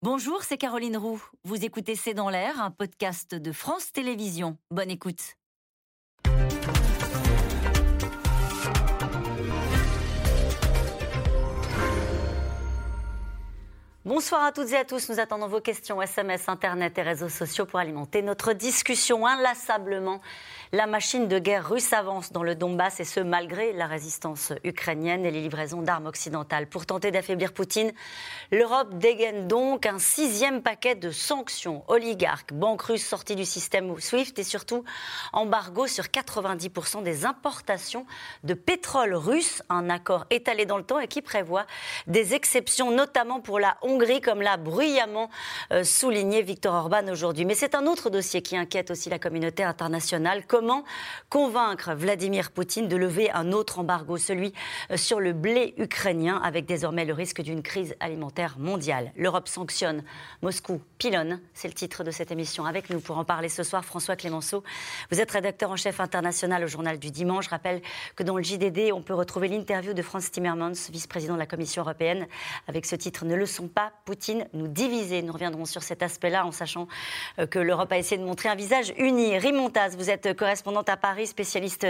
Bonjour, c'est Caroline Roux. Vous écoutez C'est dans l'air, un podcast de France Télévisions. Bonne écoute. Bonsoir à toutes et à tous. Nous attendons vos questions SMS, Internet et réseaux sociaux pour alimenter notre discussion inlassablement la machine de guerre russe avance dans le Donbass et ce malgré la résistance ukrainienne et les livraisons d'armes occidentales. Pour tenter d'affaiblir Poutine, l'Europe dégaine donc un sixième paquet de sanctions. Oligarques, banques russes sorties du système SWIFT et surtout embargo sur 90% des importations de pétrole russe, un accord étalé dans le temps et qui prévoit des exceptions, notamment pour la Hongrie, comme l'a bruyamment euh, souligné Viktor Orban aujourd'hui. Mais c'est un autre dossier qui inquiète aussi la communauté internationale comment convaincre Vladimir Poutine de lever un autre embargo, celui euh, sur le blé ukrainien, avec désormais le risque d'une crise alimentaire mondiale. L'Europe sanctionne, Moscou pilonne, c'est le titre de cette émission. Avec nous pour en parler ce soir, François Clémenceau. Vous êtes rédacteur en chef international au journal du dimanche. Je rappelle que dans le JDD, on peut retrouver l'interview de Franz Timmermans, vice-président de la Commission européenne, avec ce titre Ne le sont pas, Poutine nous diviser. Nous reviendrons sur cet aspect-là en sachant euh, que l'Europe a essayé de montrer un visage uni. Rimontaz, vous êtes correspondante à Paris, spécialiste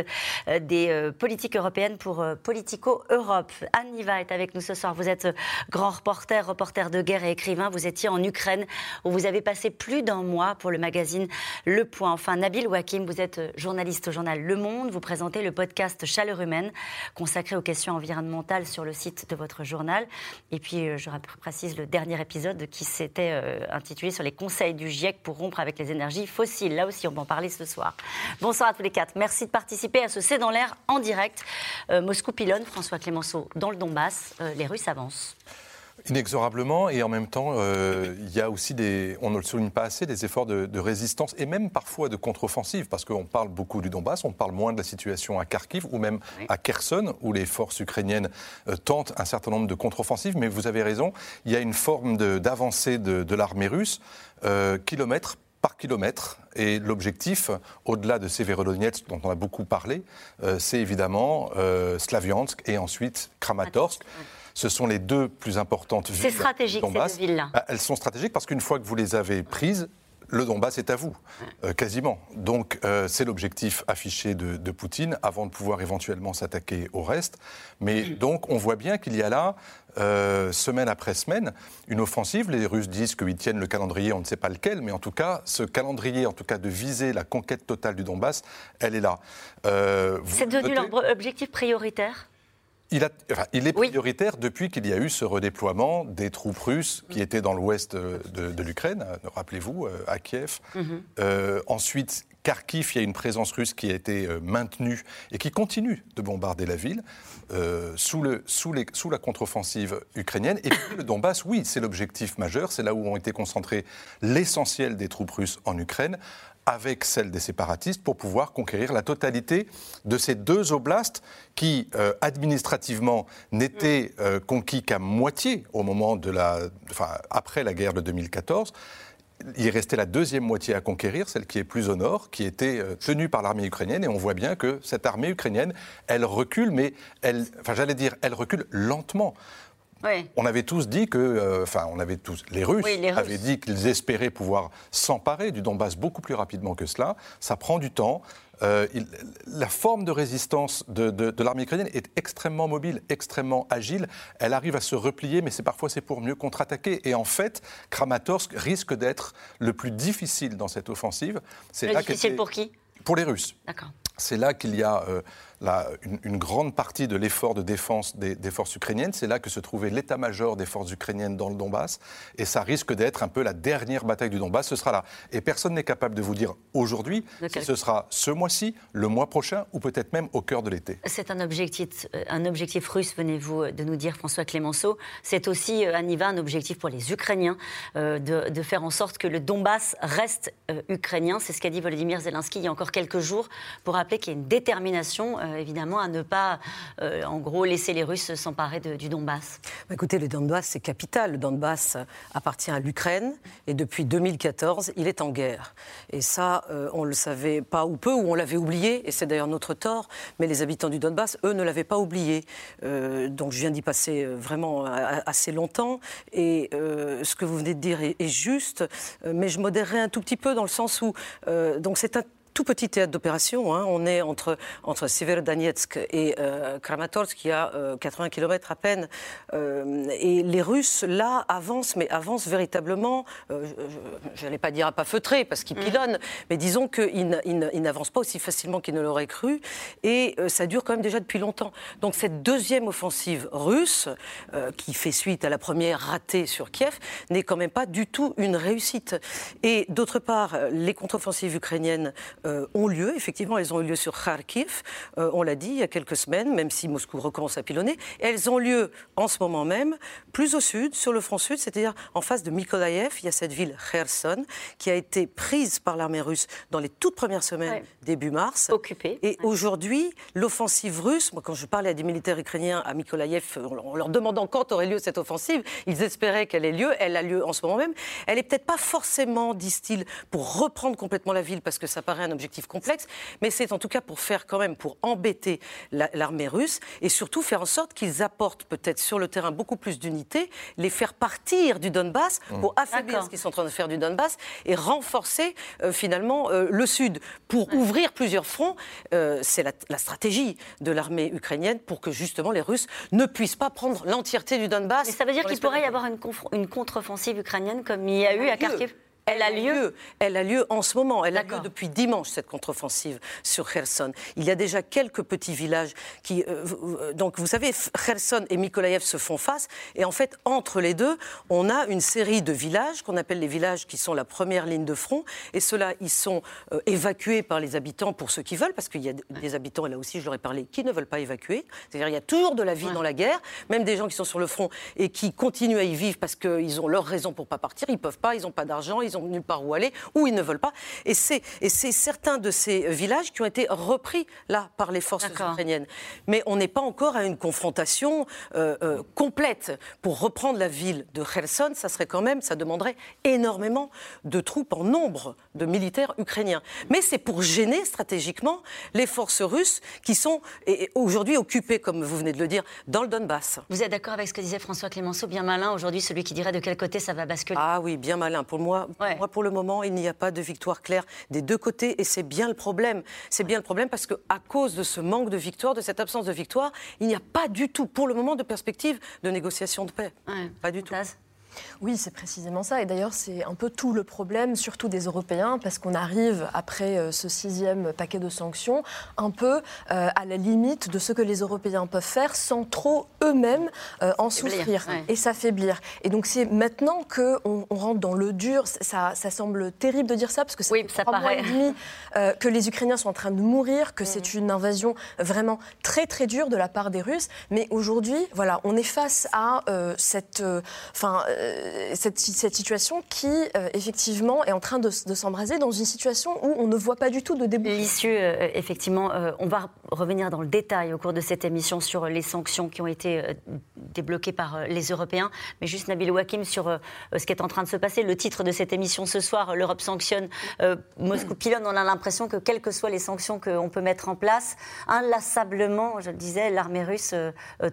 euh, des euh, politiques européennes pour euh, Politico Europe. Anne Niva est avec nous ce soir. Vous êtes grand reporter, reporter de guerre et écrivain. Vous étiez en Ukraine où vous avez passé plus d'un mois pour le magazine Le Point. Enfin, Nabil Wakim, vous êtes journaliste au journal Le Monde. Vous présentez le podcast Chaleur humaine consacré aux questions environnementales sur le site de votre journal. Et puis, je précise le dernier épisode qui s'était intitulé sur les conseils du GIEC pour rompre avec les énergies fossiles. Là aussi, on va en parler ce soir. Bonsoir à tous les quatre. Merci de participer à ce C'est dans l'air en direct. Euh, Moscou pilonne, François Clémenceau, dans le Donbass. Euh, les Russes avancent. Inexorablement, et en même temps, euh, il y a aussi des, on ne le souligne pas assez, des efforts de, résistance et même parfois de contre-offensive, parce qu'on parle beaucoup du Donbass, on parle moins de la situation à Kharkiv ou même à Kherson, où les forces ukrainiennes tentent un certain nombre de contre-offensives. Mais vous avez raison, il y a une forme d'avancée de, de l'armée russe, kilomètre par kilomètre. Et l'objectif, au-delà de Severodonetsk, dont on a beaucoup parlé, euh, c'est évidemment euh, Slaviansk et ensuite Kramatorsk. Ce sont les deux plus importantes villes. C'est stratégique, ces villes-là. Bah, elles sont stratégiques parce qu'une fois que vous les avez prises, le Donbass est à vous, euh, quasiment. Donc c'est l'objectif affiché de, de, Poutine avant de pouvoir éventuellement s'attaquer au reste. Mais donc on voit bien qu'il y a là euh, semaine après semaine, une offensive. Les Russes disent qu'ils tiennent le calendrier, on ne sait pas lequel, mais en tout cas, ce calendrier, en tout cas de viser la conquête totale du Donbass, elle est là. Euh, C'est devenu leur objectif prioritaire? Il, est prioritaire depuis qu'il y a eu ce redéploiement des troupes russes qui étaient dans l'ouest de, l'Ukraine, rappelez-vous, euh, à Kiev. Mhm. ensuite, Kharkiv, il y a une présence russe qui a été maintenue et qui continue de bombarder la ville. Euh, sous, le, sous, les, sous, la contre-offensive ukrainienne. Et puis le Donbass, oui, c'est l'objectif majeur, c'est là où ont été concentrés l'essentiel des troupes russes en Ukraine avec celle des séparatistes pour pouvoir conquérir la totalité de ces deux oblasts qui, euh, administrativement, n'étaient euh, conquis qu'à moitié au moment de la, enfin, après la guerre de 2014 il restait la deuxième moitié à conquérir, celle qui est plus au nord, qui était euh, tenue par l'armée ukrainienne. Et on voit bien que cette armée ukrainienne, elle recule, mais elle, enfin j'allais dire, elle recule lentement. On avait tous dit que, euh, enfin, on avait tous, les Russes, avaient dit qu'ils espéraient pouvoir s'emparer du Donbass beaucoup plus rapidement que cela. Ça prend du temps. Euh, la forme de résistance de, l'armée ukrainienne est extrêmement mobile, extrêmement agile. Elle arrive à se replier, mais c'est parfois c'est pour mieux contre-attaquer. Et en fait, Kramatorsk risque d'être le plus difficile dans cette offensive. C'est difficile pour qui? Pour les Russes. D'accord. C'est là qu'il y a euh, une, grande partie de l'effort de défense des, forces ukrainiennes. C'est là que se trouvait l'état-major des forces ukrainiennes dans le Donbass. Et ça risque d'être un peu la dernière bataille du Donbass. Ce sera là. Et personne n'est capable de vous dire aujourd'hui si ce sera ce mois-ci, le mois prochain ou peut-être même au cœur de l'été. C'est un objectif, euh, un objectif russe, venez-vous de nous dire, François Clémenceau. C'est aussi, euh, Aniva, un objectif pour les Ukrainiens euh, de, faire en sorte que le Donbass reste ukrainien. C'est ce qu'a dit Volodymyr Zelensky il y a encore quelques jours pour rappeler qu'il y a une détermination évidemment, à ne pas, en gros, laisser les Russes s'emparer du Donbass bah, Écoutez, le Donbass, c'est capital. Le Donbass appartient à l'Ukraine et depuis 2014, il est en guerre. Et ça, on le savait pas ou peu, ou on l'avait oublié, et c'est d'ailleurs notre tort, mais les habitants du Donbass, eux, ne l'avaient pas oublié. donc je viens d'y passer vraiment assez longtemps, et ce que vous venez de dire est, est juste, mais je modérerai un tout petit peu dans le sens où donc c'est un tout petit théâtre d'opération. Hein. On est entre, entre Severodonetsk et euh, Kramatorsk, qui a 80 euh, km à peine. Euh, et les Russes, là, avancent, mais avancent véritablement, je n'allais pas dire à pas feutré, parce qu'ils mm. pilonnent, mais disons qu'ils n'avancent pas aussi facilement qu'ils ne l'auraient cru. Et ça dure quand même déjà depuis longtemps. Donc cette deuxième offensive russe, qui fait suite à la première ratée sur Kiev, n'est quand même pas du tout une réussite. Et d'autre part, les contre-offensives ukrainiennes euh, ont lieu. Effectivement, elles ont eu lieu sur Kharkiv, euh, on l'a dit, il y a quelques semaines, même si Moscou recommence à pilonner. elles ont lieu en ce moment même, plus au sud, sur le front sud, c'est-à-dire en face de Mykolaïev. Il y a cette ville Kherson qui a été prise par l'armée russe dans les toutes premières semaines début mars. Occupée. Et aujourd'hui, l'offensive russe, moi quand je parlais à des militaires ukrainiens à Mykolaïev, en leur demandant quand aurait lieu cette offensive, ils espéraient qu'elle ait lieu. Elle a lieu en ce moment même. Elle est peut-être pas forcément, disent-ils, pour reprendre complètement la ville, parce que ça paraît un objectif complexe, mais c'est en tout cas pour faire quand même, pour embêter l'armée russe et surtout faire en sorte qu'ils apportent peut-être sur le terrain beaucoup plus d'unités, les faire partir du Donbass mmh. pour affaiblir ce qu'ils sont en train de faire du Donbass et renforcer euh, finalement euh, le Sud pour ouvrir plusieurs fronts. Euh, c'est la, stratégie de l'armée ukrainienne pour que justement les Russes ne puissent pas prendre l'entièreté du Donbass. Et ça veut dire qu'il pourrait y avoir une, une contre-offensive ukrainienne comme il y a eu à Kharkiv? Elle a lieu. Elle a lieu en ce moment. Elle a lieu depuis dimanche, cette contre-offensive sur Kherson. Il y a déjà quelques petits villages qui. Euh, euh, donc, vous savez, Kherson et Mykolaïev se font face. Et en fait, entre les deux, on a une série de villages qu'on appelle les villages qui sont la première ligne de front. Et ceux-là, ils sont euh, évacués par les habitants pour ceux qui veulent, parce qu'il y a des habitants, et là aussi, je leur ai parlé, qui ne veulent pas évacuer. C'est-à-dire, il y a toujours de la vie dans la guerre, même des gens qui sont sur le front et qui continuent à y vivre parce qu'ils ont leurs raisons pour pas partir. Ils peuvent pas, ils n'ont pas d'argent, ils ont nulle part où aller, ou ils ne veulent pas. Et c'est, certains de ces villages qui ont été repris là par les forces ukrainiennes. Mais on n'est pas encore à une confrontation euh, euh, complète. Pour reprendre la ville de Kherson, ça serait quand même, ça demanderait énormément de troupes en nombre de militaires ukrainiens. Mais c'est pour gêner stratégiquement les forces russes qui sont aujourd'hui occupées, comme vous venez de le dire, dans le Donbass. Vous êtes d'accord avec ce que disait François Clémenceau, bien malin aujourd'hui, celui qui dirait de quel côté ça va basculer? Ah oui, bien malin. Pour moi, moi pour le moment, il n'y a pas de victoire claire des deux côtés et c'est bien le problème. C'est bien le problème parce qu'à cause de ce manque de victoire, de cette absence de victoire, il n'y a pas du tout, pour le moment, de perspective de négociation de paix. Pas du tout. Oui, c'est précisément ça. Et d'ailleurs, c'est un peu tout le problème, surtout des Européens, parce qu'on arrive, après euh, ce sixième paquet de sanctions, un peu euh, à la limite de ce que les Européens peuvent faire sans trop eux-mêmes euh, en souffrir et s'affaiblir. Et donc, c'est maintenant qu'on on rentre dans le dur. Ça, ça, semble terrible de dire ça, parce que c'est ça trois mois et demi que les Ukrainiens sont en train de mourir, que c'est mm. une invasion vraiment très, très dure de la part des Russes. Mais aujourd'hui, voilà, on est face à cette... Enfin, euh, cette, situation qui, euh, effectivement, est en train de, s'embraser dans une situation où on ne voit pas du tout de débouché. L'issue, euh, effectivement, on va revenir dans le détail au cours de cette émission sur les sanctions qui ont été débloquées par les Européens. Mais juste, Nabil Wakim, sur ce qui est en train de se passer. Le titre de cette émission ce soir, l'Europe sanctionne, Moscou pilonne. On a l'impression que, quelles que soient les sanctions qu'on peut mettre en place, inlassablement, je le disais, l'armée russe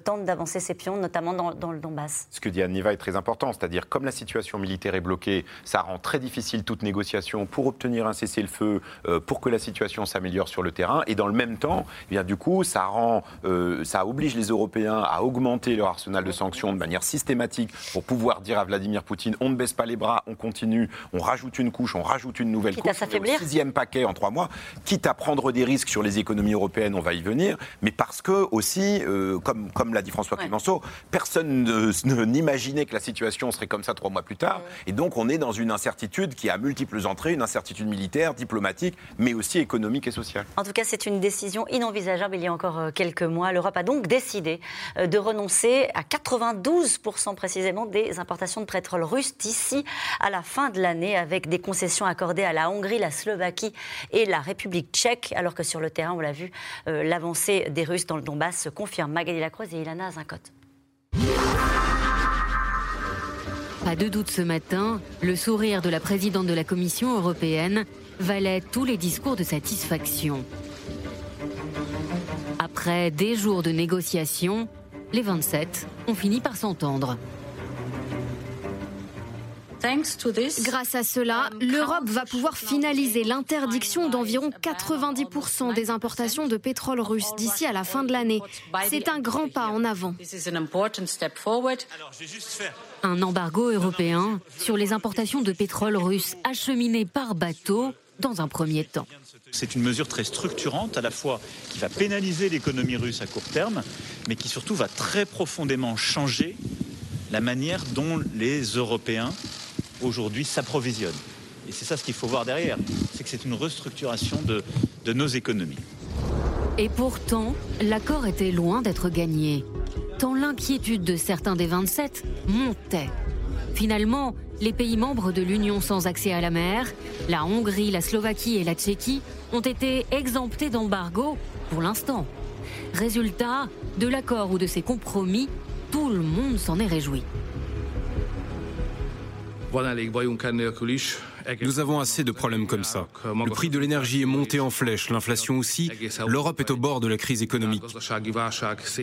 tente d'avancer ses pions, notamment dans, dans le Donbass. Ce que dit Anniva est très important c'est-à-dire comme la situation militaire est bloquée, ça rend très difficile toute négociation pour obtenir un cessez-le-feu, euh, pour que la situation s'améliore sur le terrain. Et dans le même temps, eh bien, du coup, ça, rend, euh, ça oblige les Européens à augmenter leur arsenal de sanctions de manière systématique pour pouvoir dire à Vladimir Poutine on ne baisse pas les bras, on continue, on rajoute une couche, on rajoute une nouvelle couche. Sixième paquet en trois mois, quitte à prendre des risques sur les économies européennes, on va y venir, mais parce que aussi, euh, comme, comme l'a dit François Clémenceau, personne n'imaginait que la situation négociations seraient comme ça trois mois plus tard. Et donc, on est dans une incertitude qui a multiples entrées, une incertitude militaire, diplomatique, mais aussi économique et sociale. En tout cas, c'est une décision inenvisageable il y a encore euh, quelques mois. L'Europe a donc décidé euh, de renoncer à 92% précisément des importations de pétrole russe d'ici à la fin de l'année, avec des concessions accordées à la Hongrie, la Slovaquie et la République tchèque, alors que sur le terrain, on l'a vu, euh, l'avancée des Russes dans le Donbass se confirme. Magali Lacroix et Ilana Zincote. Pas de doute ce matin, le sourire de la présidente de la Commission européenne valait tous les discours de satisfaction. Après des jours de négociations, les 27 ont fini par s'entendre. Grâce à cela, l'Europe va pouvoir finaliser l'interdiction d'environ 90% des importations de pétrole russe d'ici à la fin de l'année. C'est un grand pas en avant. Un embargo européen sur les importations de pétrole russe acheminées par bateau dans un premier temps. C'est une mesure très structurante, à la fois qui va pénaliser l'économie russe à court terme, mais qui surtout va très profondément changer la manière dont les Européens aujourd'hui s'approvisionnent. Et c'est ça ce qu'il faut voir derrière, c'est que c'est une restructuration de, de nos économies. Et pourtant, l'accord était loin d'être gagné, tant l'inquiétude de certains des 27 montait. Finalement, les pays membres de l'Union sans accès à la mer, la Hongrie, la Slovaquie et la Tchéquie, ont été exemptés d'embargo pour l'instant. Résultat, de l'accord ou de ses compromis, tout le monde s'en est réjoui. Nous avons assez de problèmes comme ça. Le prix de l'énergie est monté en flèche, l'inflation aussi. L'Europe est au bord de la crise économique.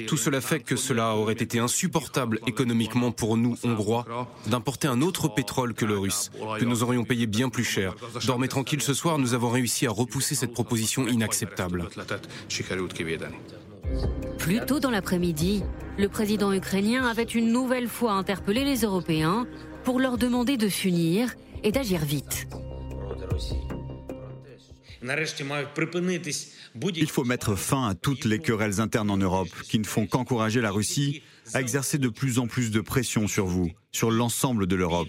Tout cela fait que cela aurait été insupportable économiquement pour nous, Hongrois, d'importer un autre pétrole que le russe, que nous aurions payé bien plus cher. Dormez tranquille ce soir, nous avons réussi à repousser cette proposition inacceptable. Plus tôt dans l'après-midi, le président ukrainien avait une nouvelle fois interpellé les Européens pour leur demander de s'unir et d'agir vite. Il faut mettre fin à toutes les querelles internes en Europe qui ne font qu'encourager la Russie à exercer de plus en plus de pression sur vous, sur l'ensemble de l'Europe.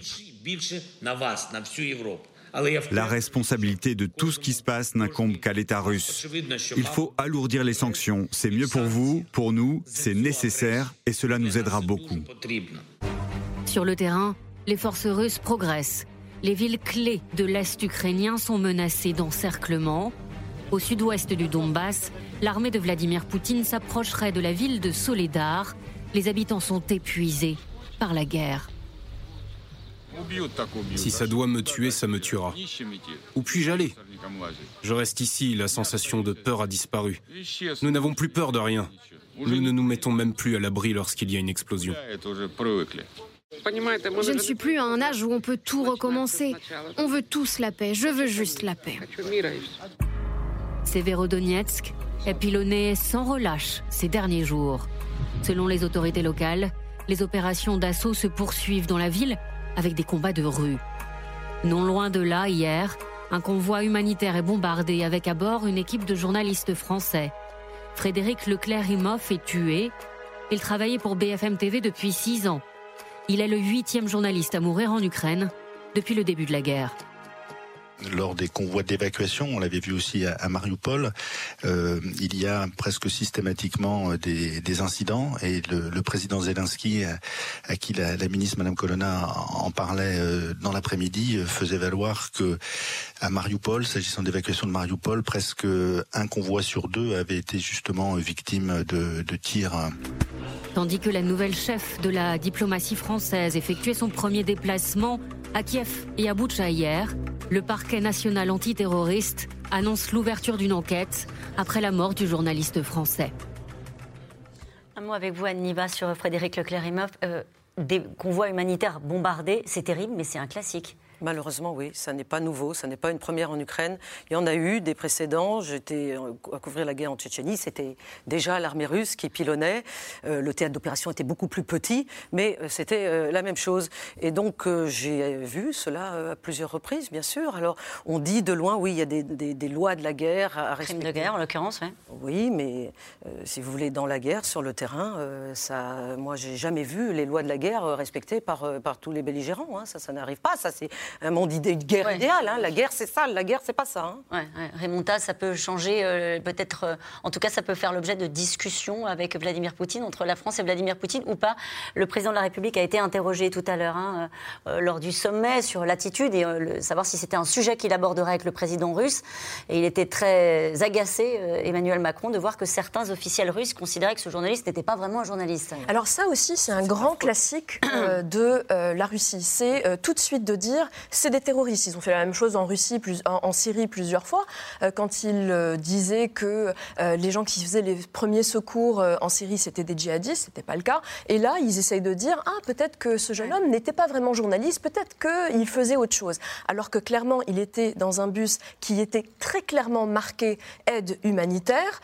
La responsabilité de tout ce qui se passe n'incombe qu'à l'État russe. Il faut alourdir les sanctions. C'est mieux pour vous, pour nous, c'est nécessaire et cela nous aidera beaucoup. Sur le terrain, les forces russes progressent. Les villes clés de l'Est ukrainien sont menacées d'encerclement. Au sud-ouest du Donbass, l'armée de Vladimir Poutine s'approcherait de la ville de Soledar. Les habitants sont épuisés par la guerre. Si ça doit me tuer, ça me tuera. Où puis-je aller? Je reste ici, la sensation de peur a disparu. Nous n'avons plus peur de rien. Nous ne nous mettons même plus à l'abri lorsqu'il y a une explosion. Je ne suis plus à un âge où on peut tout recommencer. On veut tous la paix. Je veux juste la paix. Severodonetsk est pilonné sans relâche ces derniers jours. Selon les autorités locales, les opérations d'assaut se poursuivent dans la ville avec des combats de rue. Non loin de là, hier, un convoi humanitaire est bombardé avec à bord une équipe de journalistes français. Frédéric Leclerc-Imoff est tué. Il travaillait pour BFM TV depuis six ans. Il est le huitième journaliste à mourir en Ukraine depuis le début de la guerre lors des convois d'évacuation, on l'avait vu aussi à, Mariupol, euh, il y a presque systématiquement euh, des, incidents et le, président Zelensky, à, qui la, ministre Madame Colonna en parlait euh, dans l'après-midi, faisait valoir que à Mariupol, s'agissant d'évacuation de Mariupol, presque un convoi sur deux avait été justement victime de, de tirs. Tandis que la nouvelle chef de la diplomatie française effectuait son premier déplacement à Kiev et à Boucha hier, le parquet national antiterroriste annonce l'ouverture d'une enquête après la mort du journaliste français. Un mot avec vous, Anne sur Frédéric leclerc euh, des convois humanitaires bombardés, c'est terrible, mais c'est un classique. Malheureusement, oui, ça n'est pas nouveau, ça n'est pas une première en Ukraine. Il y en a eu des précédents. J'étais à couvrir la guerre en Tchétchénie, c'était déjà l'armée russe qui pilonnait. Euh, le théâtre d'opération était beaucoup plus petit, mais euh, c'était euh, la même chose. Et donc j'ai vu cela à plusieurs reprises, bien sûr. Alors on dit de loin, oui, il y a des, lois de la guerre à respecter. Crime de guerre, en l'occurrence, oui. Oui, mais si vous voulez, dans la guerre, sur le terrain, ça, moi, j'ai jamais vu les lois de la guerre respectées par, par tous les belligérants. Hein. Ça, ça n'arrive pas. Ça, c'est un monde idée de guerre idéale. Hein. La guerre, c'est ça. La guerre, c'est pas ça. Hein. Ouais, ça peut changer, euh, peut-être, euh, en tout cas, ça peut faire l'objet de discussions avec Vladimir Poutine, entre la France et Vladimir Poutine ou pas. Le président de la République a été interrogé tout à l'heure hein, euh, lors du sommet sur l'attitude et savoir si c'était un sujet qu'il aborderait avec le président russe. Et il était très agacé, Emmanuel Macron, de voir que certains officiels russes considéraient que ce journaliste n'était pas vraiment un journaliste. Alors ça aussi, c'est un grand classique de la Russie. C'est tout de suite de dire c'est des terroristes. Ils ont fait la même chose en Russie, plus, en, Syrie plusieurs fois, euh, quand ils euh, disaient que euh, les gens qui faisaient les premiers secours en Syrie, c'était des djihadistes, c'était pas le cas. Et là, ils essayent de dire, ah, peut-être que ce jeune homme n'était pas vraiment journaliste, peut-être qu'il faisait autre chose. Alors que clairement, il était dans un bus qui était très clairement marqué aide humanitaire.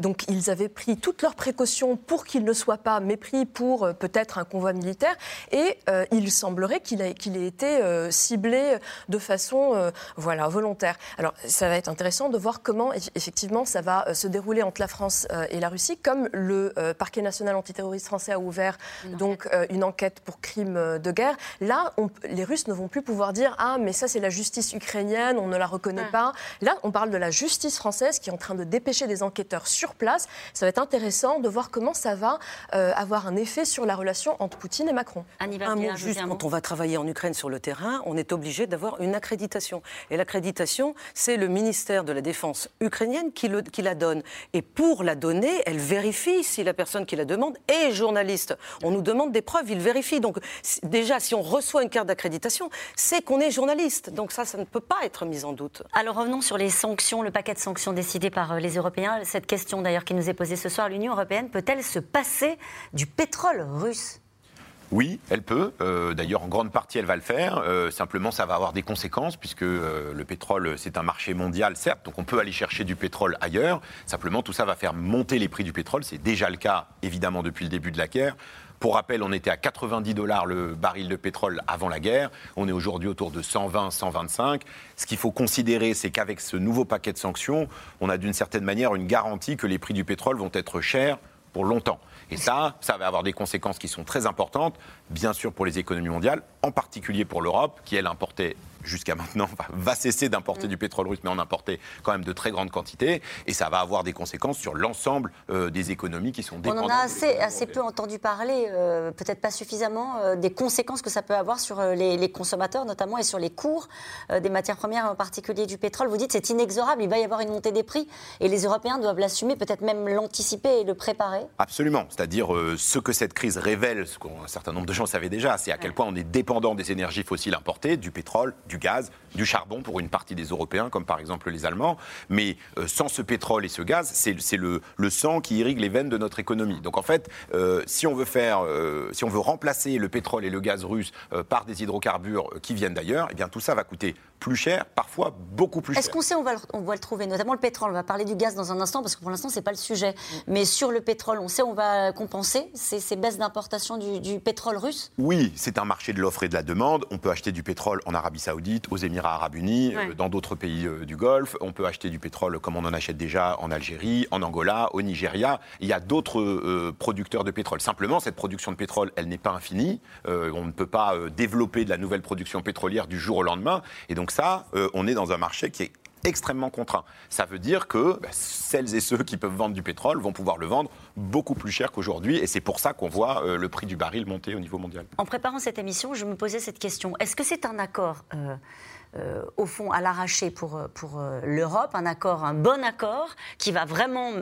donc, ils avaient pris toutes leurs précautions pour qu'il ne soit pas mépris pour peut-être un convoi militaire. Et il semblerait qu'il ait, ait, été ciblé de façon euh, voilà, volontaire. Alors, ça va être intéressant de voir comment, effectivement, ça va euh, se dérouler entre la France euh, et la Russie, comme le parquet national antiterroriste français a ouvert une donc une enquête pour crimes de guerre. Là, les Russes ne vont plus pouvoir dire ah mais ça c'est la justice ukrainienne, on ne la reconnaît pas. Là, on parle de la justice française qui est en train de dépêcher des enquêteurs sur place. Ça va être intéressant de voir comment ça va avoir un effet sur la relation entre Poutine et Macron. un mot juste quand on va travailler en Ukraine sur le terrain, on est obligé d'avoir une accréditation. Et l'accréditation, c'est le ministère de la Défense ukrainienne qui, la donne. Et pour la donner, elle vérifie si la personne qui la demande est journaliste. On nous demande des preuves, il vérifie. Donc déjà, si on reçoit une carte d'accréditation, c'est qu'on est journaliste. Donc ça, ça ne peut pas être mis en doute. Alors revenons sur les sanctions, le paquet de sanctions décidé par euh, les Européens. Cette question d'ailleurs qui nous est posée ce soir, l'Union européenne peut-elle se passer du pétrole russe? Oui, elle peut. Euh, d'ailleurs, en grande partie, elle va le faire. Euh, simplement, ça va avoir des conséquences, puisque euh, le pétrole, c'est un marché mondial, certes, donc on peut aller chercher du pétrole ailleurs. Simplement, tout ça va faire monter les prix du pétrole. C'est déjà le cas, évidemment, depuis le début de la guerre. Pour rappel, on était à 90 dollars le baril de pétrole avant la guerre. On est aujourd'hui autour de 120, 125. Ce qu'il faut considérer, c'est qu'avec ce nouveau paquet de sanctions, on a d'une certaine manière une garantie que les prix du pétrole vont être chers pour longtemps. Et ça, ça va avoir des conséquences qui sont très importantes, bien sûr pour les économies mondiales, en particulier pour l'Europe, qui elle importait jusqu'à maintenant, va cesser d'importer mm. du pétrole russe, mais en importer quand même de très grandes quantités. Et ça va avoir des conséquences sur l'ensemble euh, des économies qui sont dépendantes. On en a assez, assez peu entendu parler, euh, peut-être pas suffisamment, euh, des conséquences que ça peut avoir sur les, consommateurs notamment et sur les cours des matières premières, en particulier du pétrole. Vous dites c'est inexorable, il va y avoir une montée des prix et les Européens doivent l'assumer, peut-être même l'anticiper et le préparer. Absolument. C'est-à-dire ce que cette crise révèle, ce qu'un certain nombre de gens savaient déjà, c'est à quel point on est dépendant des énergies fossiles importées, du pétrole, du gaz, du charbon pour une partie des Européens, comme par exemple les Allemands. Mais euh, sans ce pétrole et ce gaz, c'est le, le, sang qui irrigue les veines de notre économie. Donc en fait, euh, si on veut faire, euh, si on veut remplacer le pétrole et le gaz russe par des hydrocarbures qui viennent d'ailleurs, eh bien tout ça va coûter plus cher, parfois beaucoup plus cher. Est-ce qu'on sait où on va, on va le trouver, notamment le pétrole On va parler du gaz dans un instant parce que pour l'instant c'est pas le sujet. Mais sur le pétrole, on sait on va compenser ces, ces baisses d'importation du, du, pétrole russe? Oui, c'est un marché de l'offre et de la demande. On peut acheter du pétrole en Arabie Saoudite, aux Émirats Arabes Unis, euh, dans d'autres pays euh, du Golfe. On peut acheter du pétrole comme on en achète déjà en Algérie, en Angola, au Nigeria. Il y a d'autres euh, producteurs de pétrole. Simplement, cette production de pétrole, elle n'est pas infinie. on ne peut pas développer de la nouvelle production pétrolière du jour au lendemain. Et donc ça, on est dans un marché qui est extrêmement contraint. Ça veut dire que bah, celles et ceux qui peuvent vendre du pétrole vont pouvoir le vendre beaucoup plus cher qu'aujourd'hui, et c'est pour ça qu'on voit euh, le prix du baril monter au niveau mondial. En préparant cette émission, je me posais cette question. Est-ce que c'est un accord euh, euh, au fond, à l'arraché pour, euh, pour euh, l'Europe, un accord, un bon accord, qui va vraiment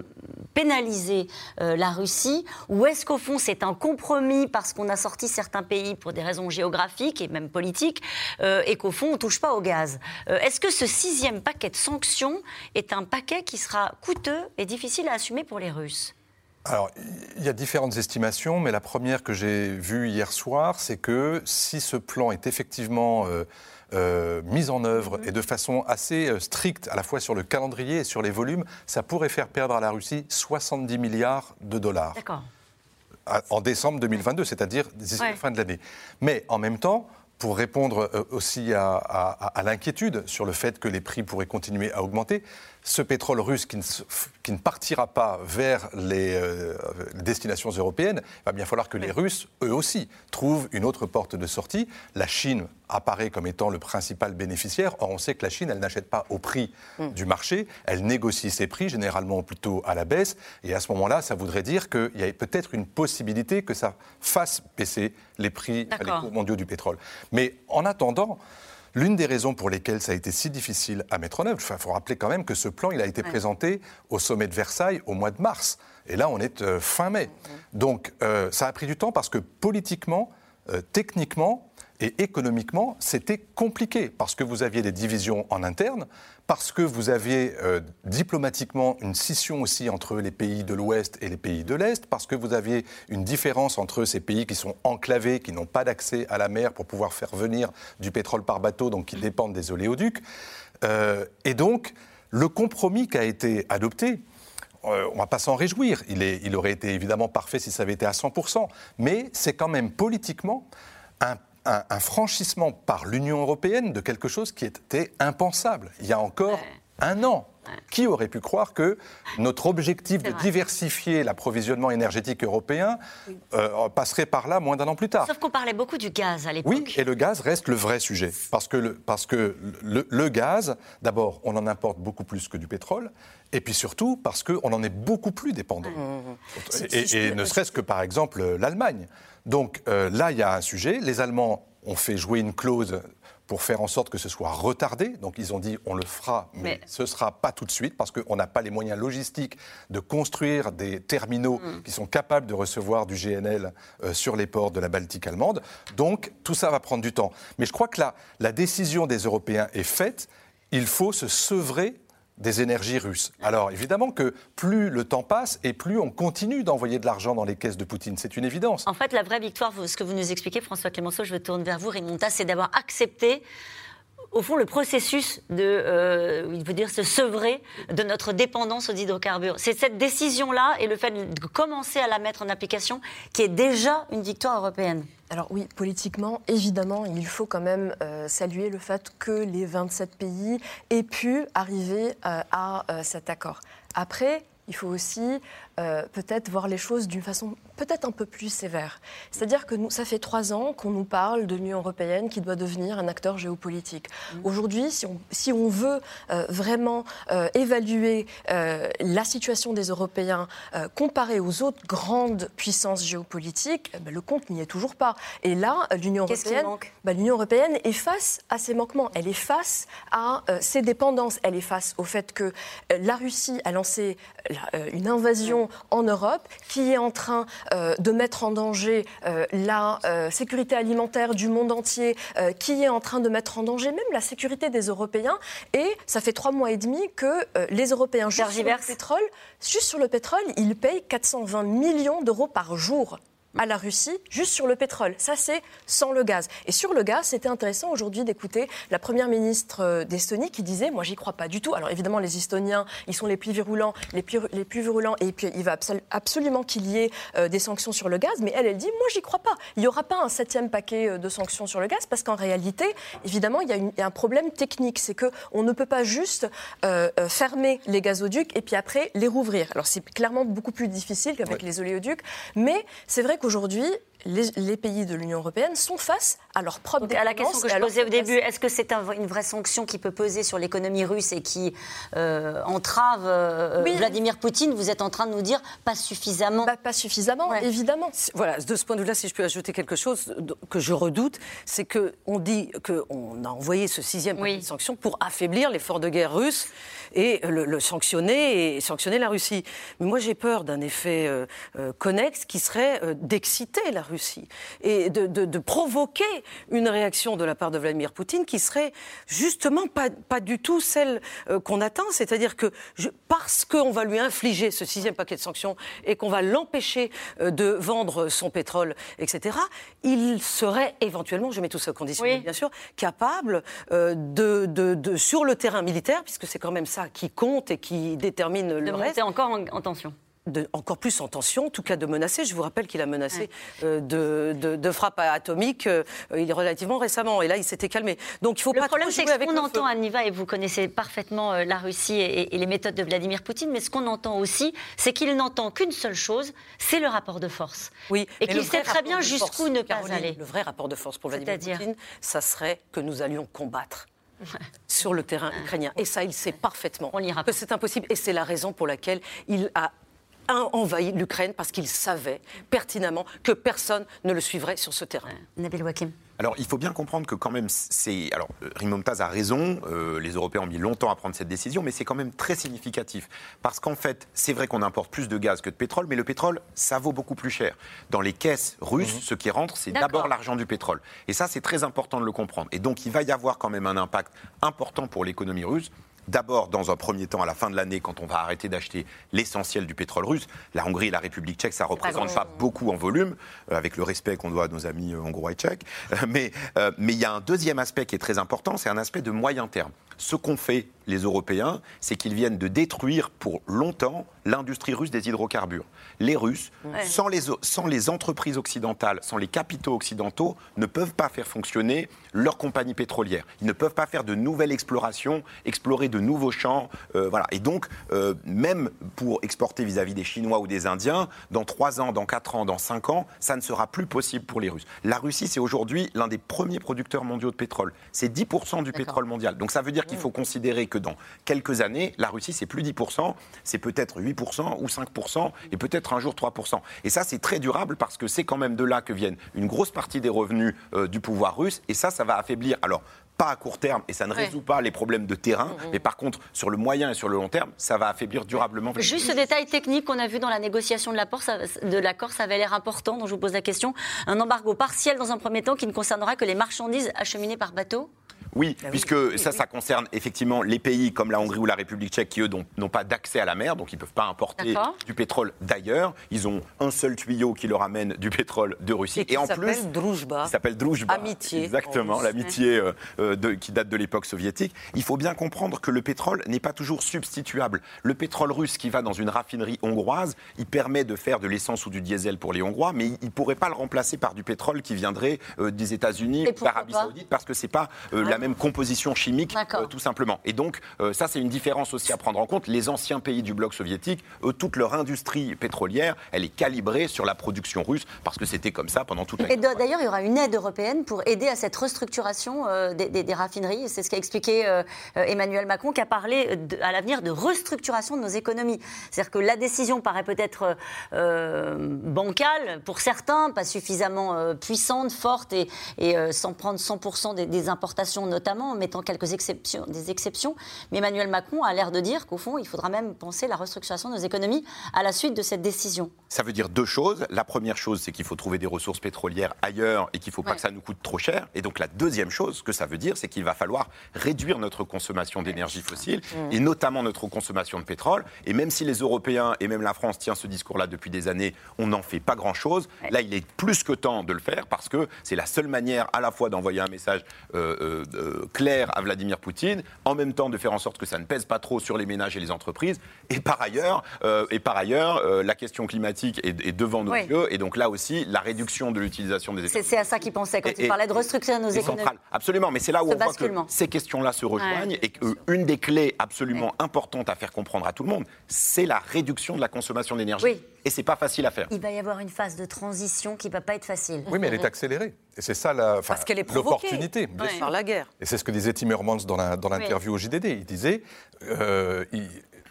pénaliser la Russie. Ou est-ce qu'au fond, c'est un compromis parce qu'on a sorti certains pays pour des raisons géographiques et même politiques, et qu'au fond, on ne touche pas au gaz? Est-ce que ce sixième paquet de sanctions est un paquet qui sera coûteux et difficile à assumer pour les Russes? Alors, il y a différentes estimations, mais la première que j'ai vue hier soir, c'est que si ce plan est effectivement euh, euh, mis en œuvre et de façon assez euh, stricte, à la fois sur le calendrier et sur les volumes, ça pourrait faire perdre à la Russie 70 milliards de dollars D'accord. à- en décembre 2022, c'est-à-dire d'ici la fin de l'année. Mais en même temps, pour répondre aussi à, à- à l'inquiétude sur le fait que les prix pourraient continuer à augmenter, ce pétrole russe qui ne, se- qui ne partira pas vers les euh, destinations européennes, il va bien falloir que les Russes, eux aussi, trouvent une autre porte de sortie. La Chine apparaît comme étant le principal bénéficiaire. Or, on sait que la Chine, elle n'achète pas au prix du marché, elle négocie ses prix, généralement plutôt à la baisse. Et à ce moment-là, ça voudrait dire qu'il y a peut-être une possibilité que ça fasse baisser les prix, les cours mondiaux du pétrole. Mais en attendant, L'une des raisons pour lesquelles ça a été si difficile à mettre en œuvre, il faut rappeler quand même que ce plan, il a été présenté au sommet de Versailles au mois de mars. Et là, on est euh, fin mai. Donc, euh, ça a pris du temps parce que politiquement, euh, techniquement et économiquement, c'était compliqué parce que vous aviez des divisions en interne, parce que vous aviez euh, diplomatiquement une scission aussi entre les pays de l'Ouest et les pays de l'Est, parce que vous aviez une différence entre ces pays qui sont enclavés, qui n'ont pas d'accès à la mer pour pouvoir faire venir du pétrole par bateau, donc qui dépendent des oléoducs. Euh, et donc, le compromis qui a été adopté, euh, on ne va pas s'en réjouir. Il, il aurait été évidemment parfait si ça avait été à 100%. Mais c'est quand même politiquement un, un- un franchissement par l'Union européenne de quelque chose qui était impensable il y a encore un an. Qui aurait pu croire que notre objectif de vrai. diversifier l'approvisionnement énergétique européen euh, passerait par là moins d'un an plus tard? Sauf qu'on parlait beaucoup du gaz à l'époque. oui, et le gaz reste le vrai sujet. Parce que le, parce que le, le gaz, d'abord, on en importe beaucoup plus que du pétrole. Et puis surtout, parce qu'on en est beaucoup plus dépendant. Et, et ne serait-ce que, par exemple, l'Allemagne. Donc euh, là, il y a un sujet. Les Allemands ont fait jouer une clause pour faire en sorte que ce soit retardé. Donc ils ont dit on le fera, mais, Mais- ce ne sera pas tout de suite parce qu'on n'a pas les moyens logistiques de construire des terminaux qui sont capables de recevoir du GNL euh, sur les ports de la Baltique allemande. Donc tout ça va prendre du temps. Mais je crois que la, la décision des Européens est faite. Il faut se sevrer des énergies russes. Alors évidemment que plus le temps passe et plus on continue d'envoyer de l'argent dans les caisses de Poutine. C'est une évidence. En fait, la vraie victoire, ce que vous nous expliquez, François Clémenceau, je me tourne vers vous, Raymond c'est d'avoir accepté, au fond, le processus de, euh, se sevrer de notre dépendance aux hydrocarbures. C'est cette décision-là et le fait de commencer à la mettre en application qui est déjà une victoire européenne. Alors oui, politiquement, évidemment, il faut quand même euh, saluer le fait que les 27 pays aient pu arriver euh, à cet accord. Après, il faut aussi euh, peut-être voir les choses d'une façon peut-être un peu plus sévère. C'est-à-dire que nous, ça fait trois ans qu'on nous parle de l'Union européenne qui doit devenir un acteur géopolitique. Aujourd'hui, si on, si on veut euh, vraiment euh, évaluer la situation des Européens comparée aux autres grandes puissances géopolitiques, eh ben, le compte n'y est toujours pas. Et là, l'Union européenne, bah, l'Union européenne est face à ses manquements. Elle est face à ses dépendances. Elle est face au fait que la Russie a lancé la- une invasion en Europe qui est en train euh, de mettre en danger euh, la euh, sécurité alimentaire du monde entier, qui est en train de mettre en danger même la sécurité des Européens. Et ça fait trois mois et demi que les Européens, juste sur le Tergiversent. pétrole, juste sur le pétrole, ils payent 420 millions d'euros par jour à la Russie, juste sur le pétrole. Ça, c'est sans le gaz. Et sur le gaz, c'était intéressant aujourd'hui d'écouter la première ministre euh, d'Estonie qui disait Moi, j'y crois pas du tout. Alors, évidemment, les Estoniens, ils sont les plus virulents, les plus, les plus virulents, et puis il va absol- absolument qu'il y ait euh, des sanctions sur le gaz. Mais elle, elle dit Moi, j'y crois pas. Il n'y aura pas un septième paquet euh, de sanctions sur le gaz, parce qu'en réalité, évidemment, il y, a une- il y a un problème technique. C'est qu'on ne peut pas juste euh, fermer les gazoducs et puis après les rouvrir. Alors, c'est clairement beaucoup plus difficile qu'avec les oléoducs, mais c'est vrai qu'aujourd'hui, les, les pays de l'Union européenne sont face à leur propre Donc, à la question dépendance que je posais au début, est-ce que c'est un- une vraie sanction qui peut peser sur l'économie russe et qui euh, entrave euh, Oui. Vladimir Poutine? Vous êtes en train de nous dire pas suffisamment. Bah, pas suffisamment, Ouais. évidemment. Voilà, de ce point de vue-là, si je peux ajouter quelque chose que je redoute, c'est qu'on dit qu'on a envoyé ce sixième paquet Oui. de sanctions pour affaiblir l'effort de guerre russe. Et le, sanctionner et sanctionner la Russie. Mais moi, j'ai peur d'un effet euh, euh, connexe qui serait d'exciter la Russie et de, provoquer une réaction de la part de Vladimir Poutine qui serait justement pas, pas du tout celle qu'on attend. C'est-à-dire que parce qu'on va lui infliger ce sixième paquet de sanctions et qu'on va l'empêcher de vendre son pétrole, etc., il serait éventuellement, je mets tout ça au conditionnel bien sûr, capable de, de, sur le terrain militaire, puisque c'est quand même ça qui compte et qui détermine le reste. encore en tension encore plus en tension, en tout cas de menacer. Je vous rappelle qu'il a menacé euh, de, de, frappe atomique euh, il est relativement récemment, et là il s'était calmé. Donc il faut le pas problème, c'est ce qu'on entend, Aniva, et vous connaissez parfaitement euh, la Russie et, les méthodes de Vladimir Poutine, mais ce qu'on entend aussi, c'est qu'il n'entend qu'une seule chose, c'est le rapport de force. Oui, et qu'il sait très bien jusqu'où ne pas aller. Le vrai rapport de force pour Vladimir Poutine, ça serait que nous allions combattre sur le terrain ukrainien. Et ça, il sait parfaitement que c'est impossible. Et c'est la raison pour laquelle il a envahi l'Ukraine parce qu'il savait pertinemment que personne ne le suivrait sur ce terrain. Nabil Wakim. Alors, il faut bien comprendre que quand même, c'est... Alors, Rimomtaz a raison, euh, les Européens ont mis longtemps à prendre cette décision, mais c'est quand même très significatif. Parce qu'en fait, c'est vrai qu'on importe plus de gaz que de pétrole, mais le pétrole, ça vaut beaucoup plus cher. Dans les caisses russes, mhm. ce qui rentre, c'est d'abord l'argent du pétrole. Et ça, c'est très important de le comprendre. Et donc, il va y avoir quand même un impact important pour l'économie russe D'abord, dans un premier temps, à la fin de l'année, quand on va arrêter d'acheter l'essentiel du pétrole russe, la Hongrie et la République tchèque, ça ne représente pas beaucoup en volume, euh, avec le respect qu'on doit à nos amis euh, hongrois et tchèques. mais il y a un deuxième aspect qui est très important, c'est un aspect de moyen terme. Ce qu'ont fait les Européens, c'est qu'ils viennent de détruire pour longtemps l'industrie russe des hydrocarbures. Les Russes, sans, les, sans les entreprises occidentales, sans les capitaux occidentaux, ne peuvent pas faire fonctionner leurs compagnies pétrolières. Ils ne peuvent pas faire de nouvelles explorations, explorer de nouveaux champs. Euh, voilà. Et donc, euh, même pour exporter vis-à-vis des Chinois ou des Indiens, dans 3 ans, dans 4 ans, dans 5 ans, ça ne sera plus possible pour les Russes. La Russie, c'est aujourd'hui l'un des premiers producteurs mondiaux de pétrole. C'est 10% du pétrole mondial. Donc ça veut dire qu'il faut considérer que dans quelques années, la Russie, c'est plus 10%, c'est peut-être 8% ou 5%, et peut-être un jour 3%. Et ça, c'est très durable parce que c'est quand même de là que viennent une grosse partie des revenus euh, du pouvoir russe, et ça, ça va affaiblir. Alors, pas à court terme et ça ne résout pas les problèmes de terrain, mmh, mmh. mais par contre, sur le moyen et sur le long terme, ça va affaiblir durablement. Juste ce détail technique qu'on a vu dans la négociation de l'accord, ça, ça avait l'air important, donc je vous pose la question. Un embargo partiel dans un premier temps qui ne concernera que les marchandises acheminées par bateau? Oui, ah puisque ça, ça concerne effectivement les pays comme la Hongrie ou la République tchèque qui, eux, n'ont pas d'accès à la mer, donc ils ne peuvent pas importer du pétrole d'ailleurs. Ils ont un seul tuyau qui leur amène du pétrole de Russie. Et, en plus. Drujba. Il s'appelle Drujba. Amitié. Exactement, l'amitié euh, euh, qui date de l'époque soviétique. Il faut bien comprendre que le pétrole n'est pas toujours substituable. Le pétrole russe qui va dans une raffinerie hongroise, il permet de faire de l'essence ou du diesel pour les Hongrois, mais il ne pourrait pas le remplacer par du pétrole qui viendrait euh, des États-Unis ou d'Arabie Saoudite parce que c'est pas la même composition chimique, euh, tout simplement. Et donc, euh, ça, c'est une différence aussi à prendre en compte. Les anciens pays du bloc soviétique, eux, toute leur industrie pétrolière, elle est calibrée sur la production russe, parce que c'était comme ça pendant toute la Et d'ailleurs, il y aura une aide européenne pour aider à cette restructuration euh, des, raffineries. C'est ce qu'a expliqué Emmanuel Macron, qui a parlé à l'avenir de restructuration de nos économies. C'est-à-dire que la décision paraît peut-être bancale pour certains, pas suffisamment puissante, forte, et, et sans prendre 100% des, des importations notamment en mettant quelques exceptions, des exceptions. Mais Emmanuel Macron a l'air de dire qu'au fond, il faudra même penser la restructuration de nos économies à la suite de cette décision. Ça veut dire deux choses. La première chose, c'est qu'il faut trouver des ressources pétrolières ailleurs et qu'il ne faut pas que ça nous coûte trop cher. Et donc la deuxième chose, que ça veut dire, c'est qu'il va falloir réduire notre consommation d'énergie fossile mmh. et notamment notre consommation de pétrole. Et même si les Européens et même la France tient ce discours-là depuis des années, on n'en fait pas grand-chose. Là, il est plus que temps de le faire parce que c'est la seule manière à la fois d'envoyer un message euh, euh, euh, clair à Vladimir Poutine, en même temps de faire en sorte que ça ne pèse pas trop sur les ménages et les entreprises. Et par ailleurs, euh, et par ailleurs la question climatique est, devant nos yeux. Et donc là aussi, la réduction de l'utilisation des C'est à ça qu'il pensait quand il parlait de restructurer nos économies. Absolument, mais c'est là où on voit que ces questions-là se rejoignent et qu'une des clés absolument importantes à faire comprendre à tout le monde, c'est la réduction de la consommation d'énergie. Oui. Et c'est pas facile à faire. Il va y avoir une phase de transition qui va pas être facile. Oui, mais elle est accélérée. Et c'est ça la, Parce qu'elle est l'opportunité par la guerre. Et c'est ce que disait Timmermans dans l'interview au JDD. Il disait, euh,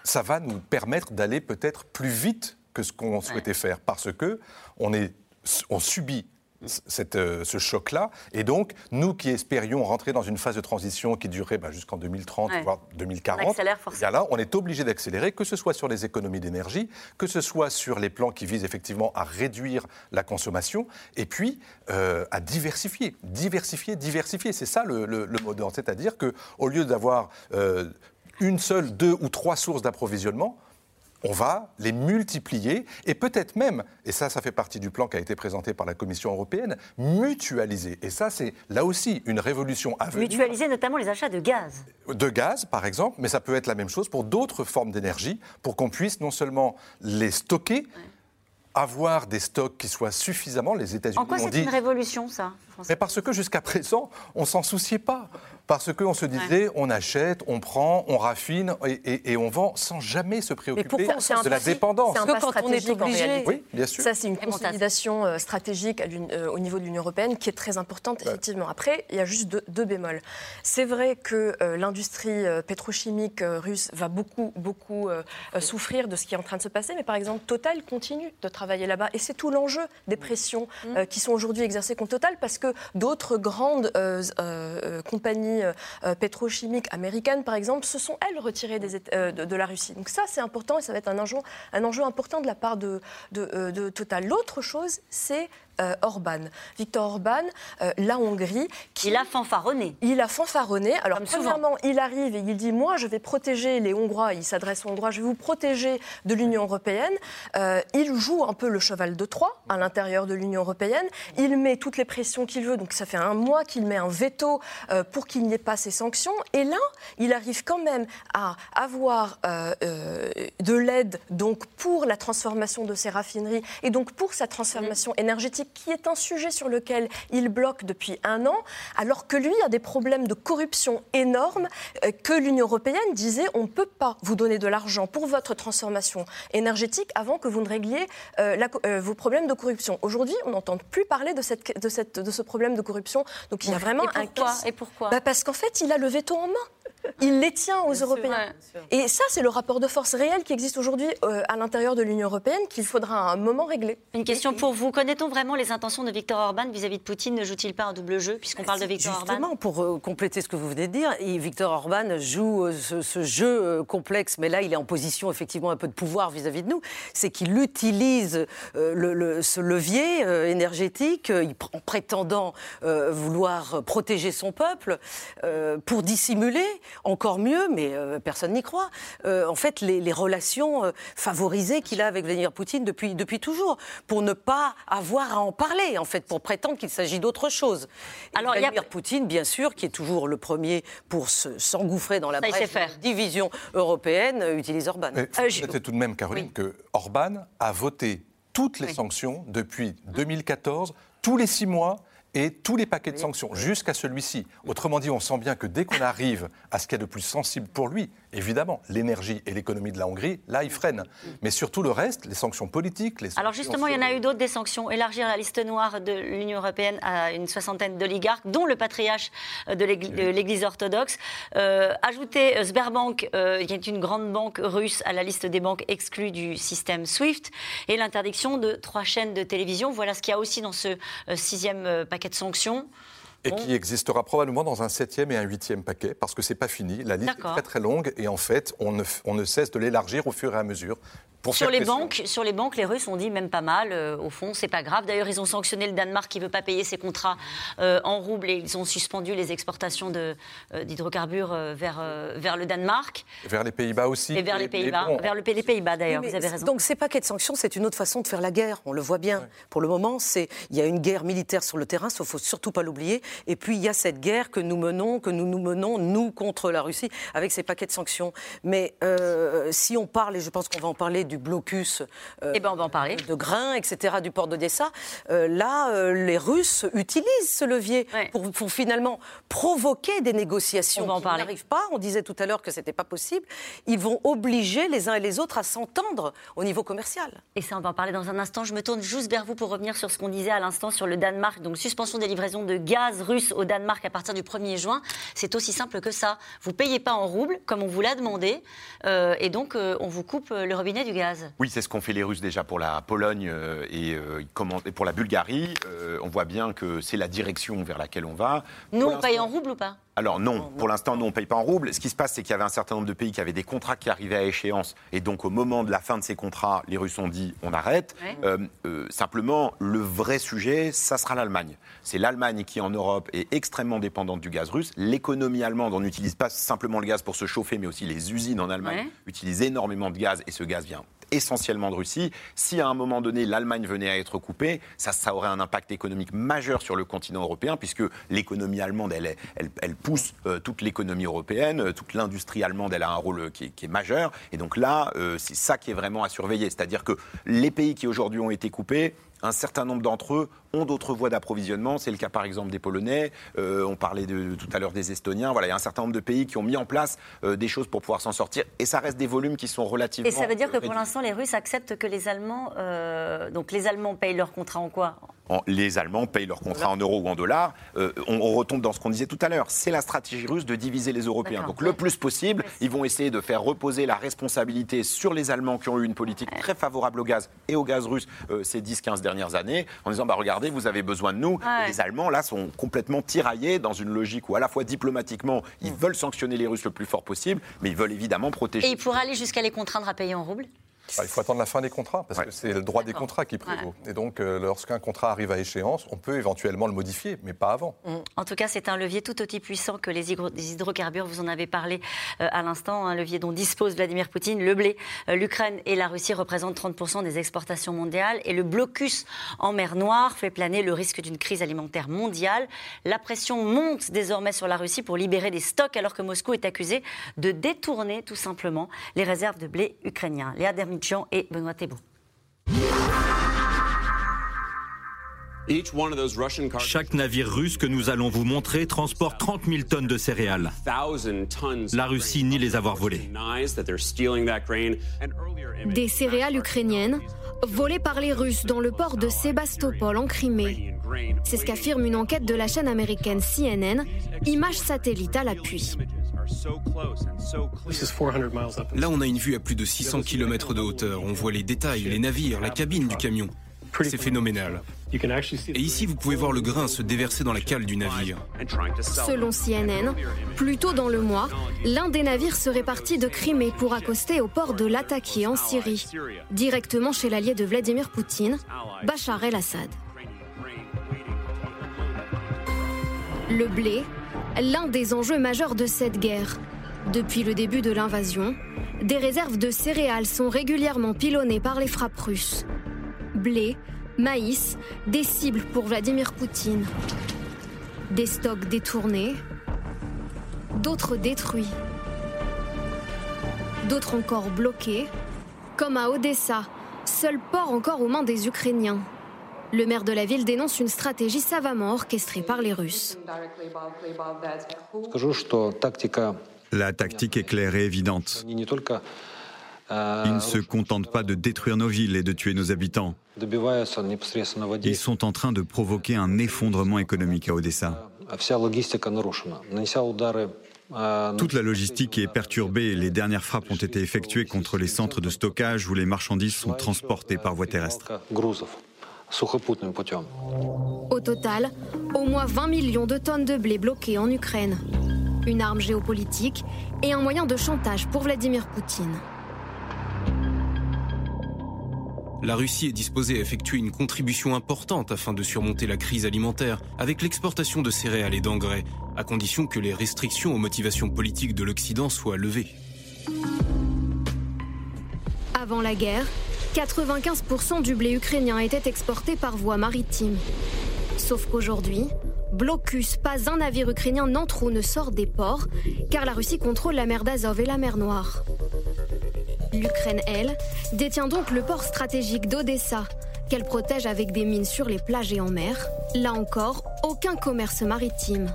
ça va nous permettre d'aller peut-être plus vite que ce qu'on souhaitait faire, parce que on, est, on subit cette, euh, ce choc-là. Et donc, nous qui espérions rentrer dans une phase de transition qui durerait bah, jusqu'en 2030, voire 2040, on forcément. là, on est obligé d'accélérer, que ce soit sur les économies d'énergie, que ce soit sur les plans qui visent effectivement à réduire la consommation, et puis euh, à diversifier, diversifier, diversifier. C'est ça le, le, le mot d'ordre. C'est-à-dire qu'au lieu d'avoir euh, une seule, deux ou trois sources d'approvisionnement, on va les multiplier et peut-être même, et ça, ça fait partie du plan qui a été présenté par la Commission européenne, mutualiser. Et ça, c'est là aussi une révolution à venir. Mutualiser notamment les achats de gaz. De gaz, par exemple, mais ça peut être la même chose pour d'autres formes d'énergie, pour qu'on puisse non seulement les stocker, avoir des stocks qui soient suffisamment. Les États-Unis En quoi c'est une révolution, ça? Mais parce que jusqu'à présent, on s'en souciait pas. Parce qu'on se disait, on achète, on prend, on raffine et, on vend sans jamais se préoccuper de la dépendance. C'est un pas stratégique en réalité. Oui, bien sûr. Ça, c'est une consolidation euh, stratégique euh, au niveau de l'Union européenne qui est très importante, effectivement. Après, il y a juste deux, bémols. C'est vrai que euh, l'industrie pétrochimique russe va beaucoup, beaucoup souffrir de ce qui est en train de se passer. Mais par exemple, Total continue de travailler là-bas. Et c'est tout l'enjeu des pressions mm. qui sont aujourd'hui exercées contre Total parce que d'autres grandes compagnies euh, euh, pétrochimiques américaines, par exemple, se sont, elles, retirées euh, de, la Russie. Donc ça, c'est important et ça va être un enjeu, important de la part de Total. L'autre chose, c'est euh, Orban. Victor Orban, euh, la Hongrie. Qui, il a fanfaronné. Il a fanfaronné. Alors, premièrement, il arrive et il dit Moi, je vais protéger les Hongrois. Il s'adresse aux Hongrois Je vais vous protéger de l'Union européenne. Euh, il joue un peu le cheval de Troie à l'intérieur de l'Union européenne. Il met toutes les pressions qu'il veut. Donc, ça fait un mois qu'il met un veto pour qu'il n'y ait pas ces sanctions. Et là, il arrive quand même à avoir de l'aide donc pour la transformation de ses raffineries et donc pour sa transformation énergétique qui est un sujet sur lequel il bloque depuis un an, alors que lui a des problèmes de corruption énormes, euh, que l'Union européenne disait on ne peut pas vous donner de l'argent pour votre transformation énergétique avant que vous ne régliez euh, euh, vos problèmes de corruption. Aujourd'hui, on n'entend plus parler de, cette, de, cette, de, ce problème de corruption. Donc il y a vraiment et pourquoi, un Et pourquoi? Bah Parce qu'en fait, il a le veto en main. Il les tient aux Européens. Et ça, c'est le rapport de force réel qui existe aujourd'hui euh, à l'intérieur de l'Union européenne qu'il faudra à un moment régler. Une question pour vous. Connaît-on vraiment les intentions de Viktor Orban vis-à-vis de Poutine? Ne joue-t-il pas un double jeu puisqu'on parle de Viktor Orban? Justement, pour euh, compléter ce que vous venez de dire, Viktor Orban joue euh, ce, jeu complexe, mais là, il est en position effectivement un peu de pouvoir vis-à-vis de nous. C'est qu'il utilise le, ce levier énergétique en prétendant vouloir protéger son peuple pour dissimuler encore mieux, mais euh, personne n'y croit, euh, en fait, les, relations euh, favorisées qu'il a avec Vladimir Poutine depuis, depuis toujours, pour ne pas avoir à en parler, en fait, pour prétendre qu'il s'agit d'autre chose. Alors, Vladimir Poutine, bien sûr, qui est toujours le premier pour s'engouffrer dans la division européenne, utilise Orban. C'était tout de même, Caroline, que Orban a voté toutes les sanctions depuis 2014, tous les six mois et tous les paquets de sanctions jusqu'à celui-ci. Autrement dit, on sent bien que dès qu'on arrive à ce qui est de plus sensible pour lui, évidemment, l'énergie et l'économie de la Hongrie, là, il freine. Mais surtout le reste, les sanctions politiques, les Alors justement, il y en a eu d'autres des sanctions. Élargir la liste noire de l'Union européenne à une soixantaine d'oligarques, dont le patriarche de l'Église orthodoxe. Euh, ajouter euh, Sberbank, euh, qui est une grande banque russe, à la liste des banques exclues du système SWIFT. Et l'interdiction de trois chaînes de télévision. Voilà ce qu'il y a aussi dans ce sixième paquet de sanctions. Et qui existera probablement dans un septième et un huitième paquet, parce que c'est pas fini. La liste est très très longue et en fait, on ne, on ne cesse de l'élargir au fur et à mesure sur les, banques, sur les banques, les Russes ont dit même pas mal. Euh, au fond, c'est pas grave. D'ailleurs, ils ont sanctionné le Danemark qui veut pas payer ses contrats euh, en roubles et ils ont suspendu les exportations euh, d'hydrocarbures vers, vers le Danemark. Vers les Pays-Bas aussi. Et vers les Pays-Bas. Vers le, les Pays-Bas d'ailleurs. Vous avez raison. Donc ces paquets de sanctions, c'est une autre façon de faire la guerre. On le voit bien. Pour le moment, c'est il y a une guerre militaire sur le terrain, il faut surtout pas l'oublier. Et puis il y a cette guerre que nous menons, que nous nous menons nous contre la Russie avec ces paquets de sanctions. Mais si on parle, et je pense qu'on va en parler du blocus euh, eh ben on va en parler. de grains, etc., du port d'Odessa. Euh, là, euh, les Russes utilisent ce levier pour, finalement provoquer des négociations on qui n'arrivent pas. On disait tout à l'heure que ce n'était pas possible. Ils vont obliger les uns et les autres à s'entendre au niveau commercial. Et ça, on va en parler dans un instant. Je me tourne juste vers vous pour revenir sur ce qu'on disait à l'instant sur le Danemark. Donc, suspension des livraisons de gaz gaz russe au Danemark à partir du 1er juin, c'est aussi simple que ça. Vous payez pas en roubles, comme on vous l'a demandé, euh, et donc euh, on vous coupe le robinet du gaz. Oui, c'est ce qu'ont fait les Russes déjà pour la Pologne et, pour la Bulgarie. on voit bien que c'est la direction vers laquelle on va. Nous, on paye en roubles ou pas? Alors non, pour l'instant, nous, on ne paye pas en roubles. Ce qui se passe, c'est qu'il y avait un certain nombre de pays qui avaient des contrats qui arrivaient à échéance. Et donc, au moment de la fin de ces contrats, les Russes ont dit on arrête. Euh, euh, simplement, le vrai sujet, ça sera l'Allemagne. C'est l'Allemagne qui, en Europe, est extrêmement dépendante du gaz russe. L'économie allemande, on n'utilise pas simplement le gaz pour se chauffer, mais aussi les usines en Allemagne utilisent énormément de gaz et ce gaz vient essentiellement de Russie. Si à un moment donné l'Allemagne venait à être coupée, ça, ça aurait un impact économique majeur sur le continent européen, puisque l'économie allemande, elle, elle, elle pousse euh, toute l'économie européenne, euh, toute l'industrie allemande, elle a un rôle qui est, majeur. Et donc là, euh, c'est ça qui est vraiment à surveiller. C'est-à-dire que les pays qui aujourd'hui ont été coupés, un certain nombre d'entre eux ont d'autres voies d'approvisionnement. C'est le cas par exemple des Polonais. Euh, on parlait de, tout à l'heure des Estoniens. Voilà, il y a un certain nombre de pays qui ont mis en place euh, des choses pour pouvoir s'en sortir. Et ça reste des volumes qui sont relativement. Et ça veut dire que pour l'instant, les Russes acceptent que les Allemands. Euh, donc les Allemands payent leur contrat en quoi? Les Allemands payent leurs contrats en euros ou en dollars. On, retombe dans ce qu'on disait tout à l'heure. C'est la stratégie russe de diviser les Européens. Donc le plus possible, ils vont essayer de faire reposer la responsabilité sur les Allemands qui ont eu une politique très favorable au gaz et au gaz russe ces 10-15 dernières années, en disant bah, regardez, vous avez besoin de nous. les Allemands, là, sont complètement tiraillés dans une logique où, à la fois diplomatiquement, ils mm. veulent sanctionner les Russes le plus fort possible, mais ils veulent évidemment protéger. Et ils pourraient aller jusqu'à les contraindre à payer en roubles? Il faut attendre la fin des contrats, parce que c'est le droit des contrats qui prévaut. Et donc, euh, lorsqu'un contrat arrive à échéance, on peut éventuellement le modifier, mais pas avant. Mm. En tout cas, c'est un levier tout aussi puissant que les, hydrocarbures. Vous en avez parlé euh, à l'instant, un levier dont dispose Vladimir Poutine. Le blé, euh, l'Ukraine et la Russie représentent 30% des exportations mondiales. Et le blocus en mer Noire fait planer le risque d'une crise alimentaire mondiale. La pression monte désormais sur la Russie pour libérer des stocks, alors que Moscou est accusé de détourner tout simplement les réserves de blé ukrainiens. Léa et Benoît Thébault. Chaque navire russe que nous allons vous montrer transporte 30 000 tonnes de céréales. La Russie nie les avoir volées. Des céréales ukrainiennes volées par les Russes dans le port de Sébastopol en Crimée. C'est ce qu'affirme une enquête de la chaîne américaine CNN, images satellites à l'appui. Là, on a une vue à plus de 600 km de hauteur. On voit les détails, les navires, la cabine du camion. C'est phénoménal. Et ici, vous pouvez voir le grain se déverser dans la cale du navire. Selon CNN, plus tôt dans le mois, l'un des navires serait parti de Crimée pour accoster au port de Latakia en Syrie, directement chez l'allié de Vladimir Poutine, Bachar el-Assad. Le blé, l'un des enjeux majeurs de cette guerre. Depuis le début de l'invasion, des réserves de céréales sont régulièrement pilonnées par les frappes russes. Blé, maïs, des cibles pour Vladimir Poutine. Des stocks détournés, d'autres détruits, d'autres encore bloqués, comme à Odessa, seul port encore aux mains des Ukrainiens. Le maire de la ville dénonce une stratégie savamment orchestrée par les Russes. La tactique est claire et évidente. Ils ne se contentent pas de détruire nos villes et de tuer nos habitants. Ils sont en train de provoquer un effondrement économique à Odessa. Toute la logistique est perturbée et les dernières frappes ont été effectuées contre les centres de stockage où les marchandises sont transportées par voie terrestre. Au total, au moins 20 millions de tonnes de blé bloquées en Ukraine. Une arme géopolitique et un moyen de chantage pour Vladimir Poutine. La Russie est disposée à effectuer une contribution importante afin de surmonter la crise alimentaire avec l'exportation de céréales et d'engrais, à condition que les restrictions aux motivations politiques de l'Occident soient levées. Avant la guerre, 95% du blé ukrainien était exporté par voie maritime. Sauf qu'aujourd'hui, blocus, pas un navire ukrainien n'entre ou ne sort des ports, car la Russie contrôle la mer d'Azov et la mer Noire. L'Ukraine, elle, détient donc le port stratégique d'Odessa, qu'elle protège avec des mines sur les plages et en mer. Là encore, aucun commerce maritime.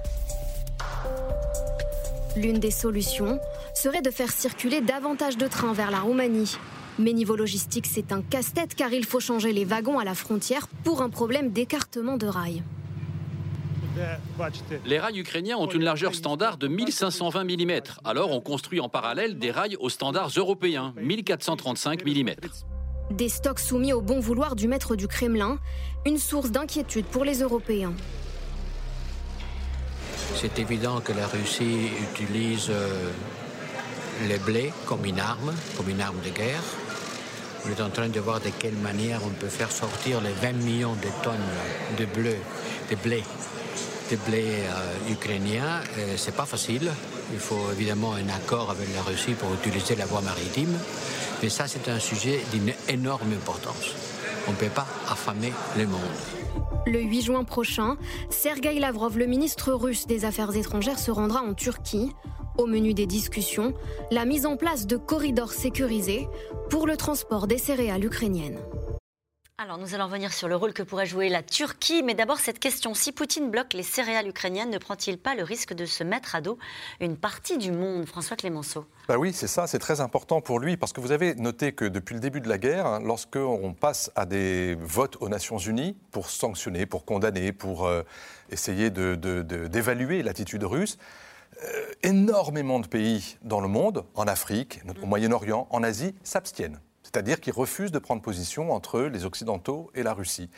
L'une des solutions serait de faire circuler davantage de trains vers la Roumanie, mais niveau logistique, c'est un casse-tête car il faut changer les wagons à la frontière pour un problème d'écartement de rails. Les rails ukrainiens ont une largeur standard de 1520 mm. Alors on construit en parallèle des rails aux standards européens, 1435 mm. Des stocks soumis au bon vouloir du maître du Kremlin, une source d'inquiétude pour les Européens. C'est évident que la Russie utilise euh, les blés comme une arme, comme une arme de guerre. On est en train de voir de quelle manière on peut faire sortir les 20 millions de tonnes de blé, de blé euh, ukrainien. C'est pas facile. Il faut évidemment un accord avec la Russie pour utiliser la voie maritime. Mais ça, c'est un sujet d'une énorme importance. On ne peut pas affamer le monde. Le 8 juin prochain, Sergei Lavrov, le ministre russe des Affaires étrangères, se rendra en Turquie. Au menu des discussions, la mise en place de corridors sécurisés pour le transport des céréales ukrainiennes. Alors, nous allons revenir sur le rôle que pourrait jouer la Turquie. Mais d'abord, cette question si Poutine bloque les céréales ukrainiennes, ne prend-il pas le risque de se mettre à dos une partie du monde? François Clémenceau bah oui, c'est ça, c'est très important pour lui, parce que vous avez noté que depuis le début de la guerre, hein, lorsqu'on passe à des votes aux Nations Unies pour sanctionner, pour condamner, pour euh, essayer d'évaluer l'attitude russe, euh, énormément de pays dans le monde, en Afrique, au Moyen-Orient, en Asie, s'abstiennent c'est-à-dire qu'ils refusent de prendre position entre les Occidentaux et la Russie.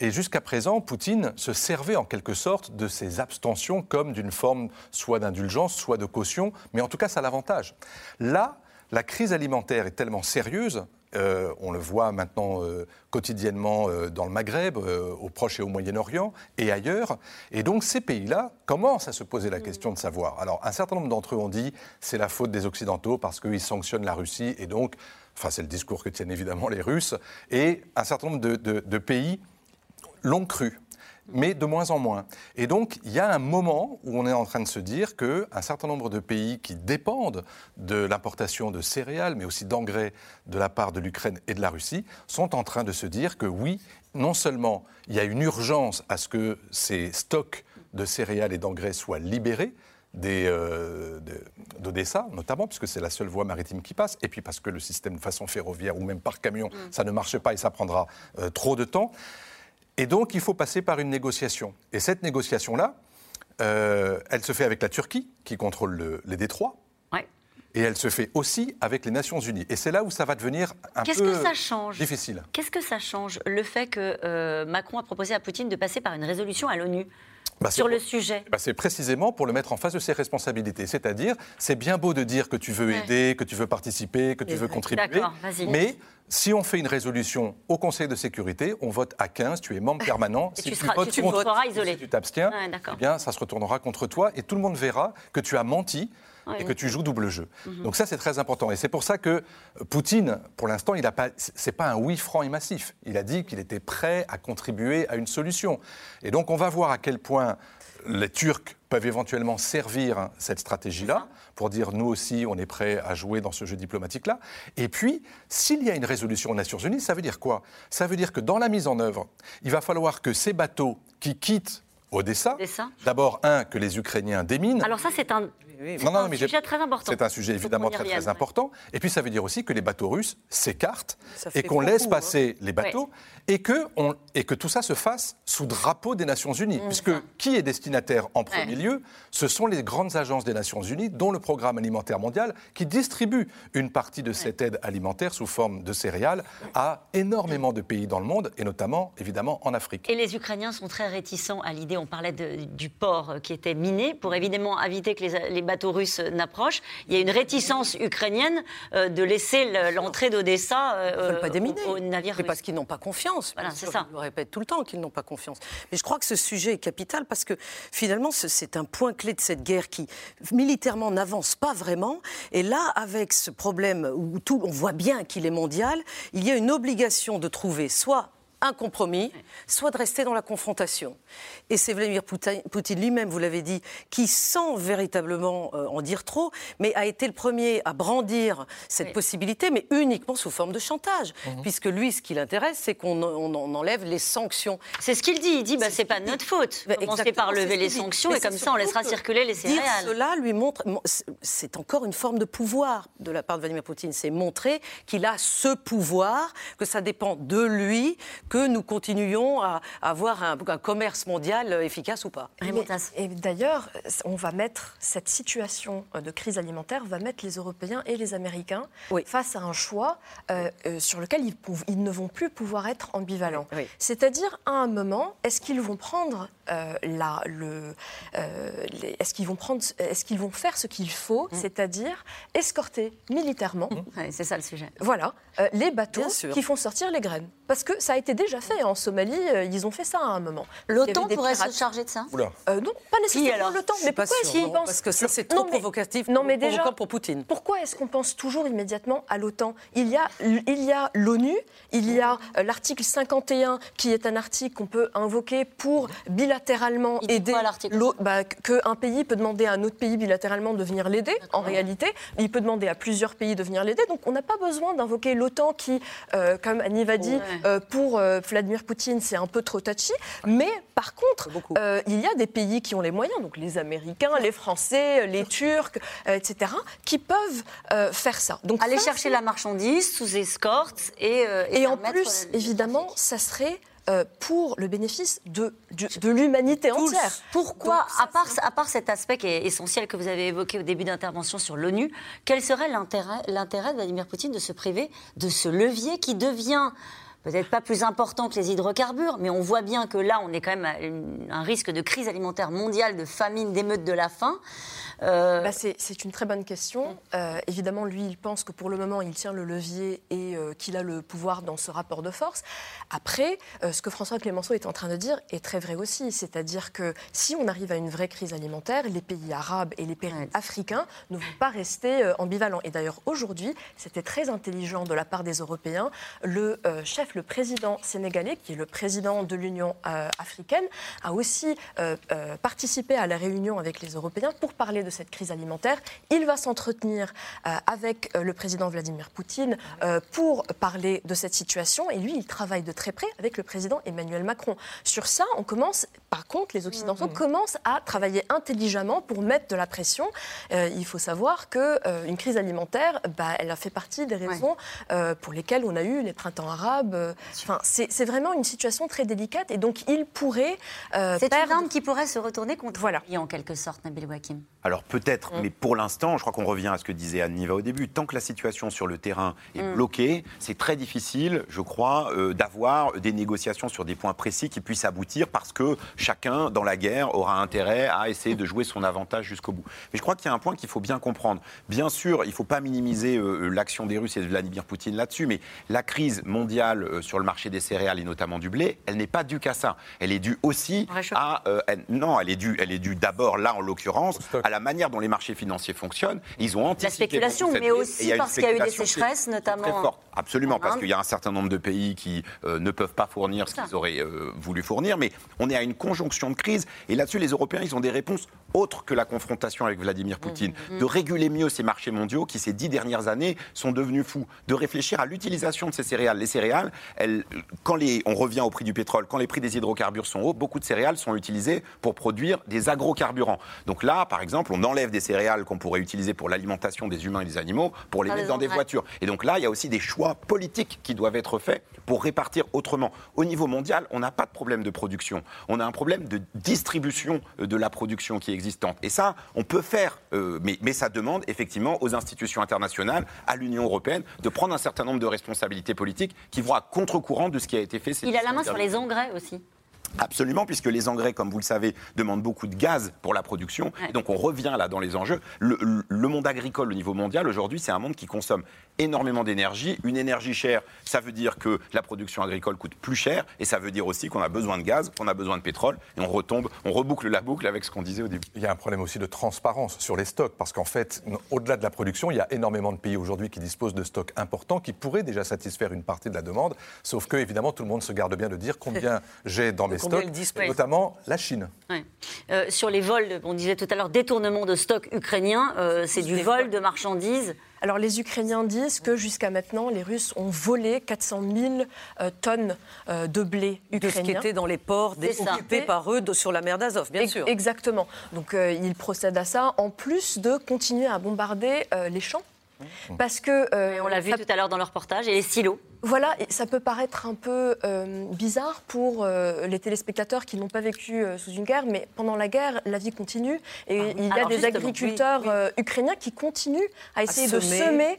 Et jusqu'à présent, Poutine se servait en quelque sorte de ces abstentions comme d'une forme soit d'indulgence, soit de caution, mais en tout cas, ça l'avantage. Là, la crise alimentaire est tellement sérieuse, euh, on le voit maintenant euh, quotidiennement euh, dans le Maghreb, au Proche et au Moyen-Orient et ailleurs. Et donc ces pays-là commencent à se poser la question de savoir. Alors un certain nombre d'entre eux ont dit c'est la faute des Occidentaux parce qu'ils sanctionnent la Russie et donc enfin c'est le discours que tiennent évidemment les Russes, et un certain nombre de, pays l'ont cru mais de moins en moins. Et donc, il y a un moment où on est en train de se dire qu'un certain nombre de pays qui dépendent de l'importation de céréales, mais aussi d'engrais de la part de l'Ukraine et de la Russie, sont en train de se dire que oui, non seulement il y a une urgence à ce que ces stocks de céréales et d'engrais soient libérés, euh, d'Odessa, notamment, puisque c'est la seule voie maritime qui passe, et puis parce que le système de façon ferroviaire ou même par camion, mm. ça ne marche pas et ça prendra euh, trop de temps. Et donc, il faut passer par une négociation. Et cette négociation-là, euh, elle se fait avec la Turquie, qui contrôle les détroits. Et elle se fait aussi avec les Nations Unies. Et c'est là où ça va devenir un peu que ça change? difficile. Qu'est-ce que ça change, le fait que Macron a proposé à Poutine de passer par une résolution à l'ONU? Bah, sur le sujet bah, C'est précisément pour le mettre en face de ses responsabilités. C'est-à-dire, c'est bien beau de dire que tu veux aider, que tu veux participer, que tu veux contribuer, mais si on fait une résolution au Conseil de sécurité, on vote à 15, tu es membre permanent. si tu, votes tu, isolé. Si tu t'abstiens, eh bien, ça se retournera contre toi et tout le monde verra que tu as menti et que tu joues double jeu. Mhm. Donc ça, c'est très important. Et c'est pour ça que Poutine, pour l'instant, il a pas, c'est pas un oui franc et massif. Il a dit qu'il était prêt à contribuer à une solution. Et donc, on va voir à quel point les Turcs peuvent éventuellement servir cette stratégie-là pour dire nous aussi on est prêt à jouer dans ce jeu diplomatique-là. Et puis, s'il y a une résolution aux Nations Unies, ça veut dire quoi? Ça veut dire que dans la mise en œuvre, il va falloir que ces bateaux qui quittent Odessa, d'abord un que les Ukrainiens déminent. Alors ça c'est un non, non, mais sujet très important. C'est un sujet évidemment très, très important. Et puis ça veut dire aussi que les bateaux russes s'écartent et qu'on laisse hein. passer les bateaux et, que on, et que tout ça se fasse sous drapeau des Nations Unies. Mmh, puisque qui est destinataire en premier lieu Ce sont les grandes agences des Nations Unies, dont le Programme alimentaire mondial, qui distribue une partie de cette aide alimentaire sous forme de céréales à énormément de pays dans le monde, et notamment évidemment en Afrique. Et les Ukrainiens sont très réticents à l'idée, on parlait du port qui était miné, pour évidemment éviter que les, les bateaux russes n'approchent. Il y a une réticence ukrainienne euh, de laisser l'entrée d'Odessa euh, aux navires russes. parce qu'ils n'ont pas confiance. Voilà, c'est ça. Je le répète tout le temps qu'ils n'ont pas confiance. Mais je crois que ce sujet est capital parce que finalement, c'est un point clé de cette guerre qui, militairement, n'avance pas vraiment. Et là, avec ce problème où tout, on voit bien qu'il est mondial, il y a une obligation de trouver soit un compromis, soit de rester dans la confrontation. Et c'est Vladimir Poutine lui-même, vous l'avez dit, qui, sans véritablement euh, en dire trop, mais a été le premier à brandir cette possibilité, mais uniquement sous forme de chantage. Mhm. Puisque lui, ce qui l'intéresse, c'est qu'on enlève les sanctions. C'est ce qu'il dit. Il dit bah, c'est pas notre faute. Bah, Commencez par lever les sanctions et comme ça, on laissera circuler les céréales. Dire cela lui montre. C'est encore une forme de pouvoir de la part de Vladimir Poutine. C'est montrer qu'il a ce pouvoir, que ça dépend de lui, que nous continuions à, avoir un, commerce mondial efficace ou pas. Et, et d'ailleurs, on va mettre cette situation de crise alimentaire, va mettre les Européens et les Américains face à un choix euh, euh, sur lequel ils, ils, ne vont plus pouvoir être ambivalents. C'est-à-dire, à un moment, est-ce qu'ils vont prendre euh, la, le, est-ce qu'ils vont prendre, est-ce qu'ils vont faire ce qu'il faut, mm. c'est-à-dire escorter militairement, mm. c'est ça le sujet. Voilà, les bateaux qui font sortir les graines, parce que ça a été déjà fait en Somalie, ils ont fait ça à un moment. L'OTAN pourrait se charger de ça? Non, pas nécessairement l'OTAN. Mais pourquoi est-ce qu'ils pensent Parce que ça c'est trop provocatif, non, mais déjà, pour Poutine. Pourquoi est-ce qu'on pense toujours immédiatement à l'OTAN? Il y a, il y a l'ONU, il y a euh, l'article 51 qui est un article qu'on peut invoquer pour bilatéralement aider bah, qu'un pays peut demander à un autre pays bilatéralement de venir l'aider. En réalité, il peut demander à plusieurs pays de venir l'aider. Donc on n'a pas besoin d'invoquer l'OTAN qui, euh, comme Annie va dit, euh, pour Vladimir Poutine, c'est un peu trop touchy. Mais par contre, il y a des pays qui ont les moyens, donc les Américains, les Français, les Turcs, etc., qui peuvent faire ça. Donc aller chercher la marchandise sous escorte et euh, et, en plus, évidemment, ça serait euh, pour le bénéfice de, de, l'humanité entière. Pourquoi, à, part, à part cet aspect qui est essentiel que vous avez évoqué au début d'intervention sur l'ONU, quel serait l'intérêt de Vladimir Poutine de se priver de ce levier qui devient peut-être pas plus important que les hydrocarbures, mais on voit bien que là, on est quand même à un risque de crise alimentaire mondiale, de famine, d'émeute de la faim. Euh, bah, c'est une très bonne question. Euh, évidemment, lui, il pense que pour le moment, il tient le levier et euh, qu'il a le pouvoir dans ce rapport de force. Après, ce que François Clémenceau est en train de dire est très vrai aussi. C'est-à-dire que si on arrive à une vraie crise alimentaire, les pays arabes et les pays africains ne vont pas rester ambivalents. Et d'ailleurs, aujourd'hui, c'était très intelligent de la part des Européens. Le chef, le président sénégalais, qui est le président de l'Union africaine, a aussi participé à la réunion avec les Européens pour parler de cette crise alimentaire. Il va s'entretenir euh, avec euh, le président Vladimir Poutine euh, pour parler de cette situation. Et lui, il travaille de très près avec le président Emmanuel Macron. Sur ça, on commence, par contre, les Occidentaux mm-hmm. commencent à travailler intelligemment pour mettre de la pression. il faut savoir qu'une crise alimentaire, bah, elle a fait partie des raisons pour lesquelles on a eu les printemps arabes. Enfin, c'est vraiment une situation très délicate. Et donc, il pourrait. c'est une arme qui pourrait se retourner contre voilà. lui, en quelque sorte, Nabil Wakim. Alors peut-être, mm. mais pour l'instant, je crois qu'on revient à ce que disait Anne Niva au début, tant que la situation sur le terrain est mm. bloquée, c'est très difficile, je crois, euh, d'avoir des négociations sur des points précis qui puissent aboutir parce que chacun, dans la guerre, aura intérêt à essayer de jouer son avantage jusqu'au bout. Mais je crois qu'il y a un point qu'il faut bien comprendre. Bien sûr, il ne faut pas minimiser euh, euh, l'action des Russes et de Vladimir Poutine là-dessus, mais la crise mondiale sur le marché des céréales et notamment du blé, elle n'est pas due qu'à ça. Elle est due aussi à... non, elle est due, elle est due d'abord, là en l'occurrence, à la manière dont les marchés financiers fonctionnent, ils ont anticipé. La spéculation, mais aussi parce qu'il y a eu des sécheresses, notamment. Très fort. Absolument, parce qu'il y a un certain nombre de pays qui euh, ne peuvent pas fournir ce qu'ils auraient euh, voulu fournir, mais on est à une conjonction de crise, et là-dessus, les Européens, ils ont des réponses autres que la confrontation avec Vladimir Poutine, mmh, mmh. de réguler mieux ces marchés mondiaux qui, ces dix dernières années, sont devenus fous, de réfléchir à l'utilisation de ces céréales. Les céréales, quand les, on revient au prix du pétrole, quand les prix des hydrocarbures sont hauts, beaucoup de céréales sont utilisées pour produire des agrocarburants. Donc là, par exemple, on enlève des céréales qu'on pourrait utiliser pour l'alimentation des humains et des animaux pour les mettre dans des voitures. Et donc là, il y a aussi des choix politiques qui doivent être faits pour répartir autrement. Au niveau mondial, on n'a pas de problème de production. On a un problème de distribution de la production qui est existante. Et ça, on peut faire, euh, mais, mais ça demande effectivement aux institutions internationales, à l'Union européenne, de prendre un certain nombre de responsabilités politiques qui vont à contre-courant de ce qui a été fait. Il a la main sur les engrais aussi. Absolument, puisque les engrais, comme vous le savez, demandent beaucoup de gaz pour la production. Et donc on revient là dans les enjeux. Le, le monde agricole au niveau mondial, aujourd'hui, c'est un monde qui consomme énormément d'énergie. Une énergie chère, ça veut dire que la production agricole coûte plus cher. Et ça veut dire aussi qu'on a besoin de gaz, qu'on a besoin de pétrole. Et on retombe, on reboucle la boucle avec ce qu'on disait au début. Il y a un problème aussi de transparence sur les stocks. Parce qu'en fait, au-delà de la production, il y a énormément de pays aujourd'hui qui disposent de stocks importants qui pourraient déjà satisfaire une partie de la demande. Sauf que, évidemment, tout le monde se garde bien de dire combien j'ai dans mes stocks, notamment la Chine. Euh, sur les vols, on disait tout à l'heure détournement de stocks ukrainiens, euh, c'est du vol de marchandises. Alors les Ukrainiens disent que jusqu'à maintenant, les Russes ont volé 400 000 euh, tonnes de blé ukrainien. De ce qui était dans les ports occupés par eux sur la mer d'Azov, bien sûr. Exactement. Donc ils procèdent à ça, en plus de continuer à bombarder les champs Parce que. Euh, on l'a vu tout à l'heure dans le reportage, et les silos. Voilà, ça peut paraître un peu euh, bizarre pour euh, les téléspectateurs qui n'ont pas vécu sous une guerre, mais pendant la guerre, la vie continue. Et ah il y a des agriculteurs ukrainiens qui continuent à essayer de semer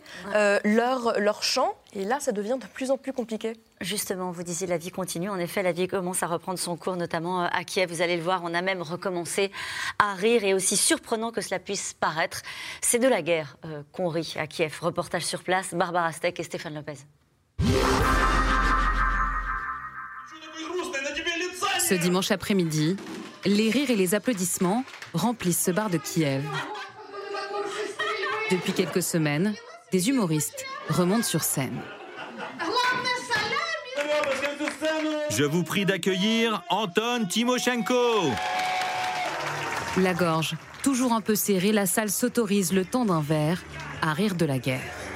leurs leur champs. Et là, ça devient de plus en plus compliqué. Justement, vous disiez la vie continue. En effet, la vie commence à reprendre son cours, notamment à Kiev. Vous allez le voir, on a même recommencé à rire. Et aussi surprenant que cela puisse paraître, c'est de la guerre qu'on rit à Kiev. Reportage sur place, Barbara Steck et Stéphane Lopez. Ce dimanche après-midi, les rires et les applaudissements remplissent ce bar de Kiev. Depuis quelques semaines, des humoristes remontent sur scène. Je vous prie d'accueillir Anton Timoshenko. La gorge toujours un peu serrée, la salle s'autorise le temps d'un verre à rire de la guerre.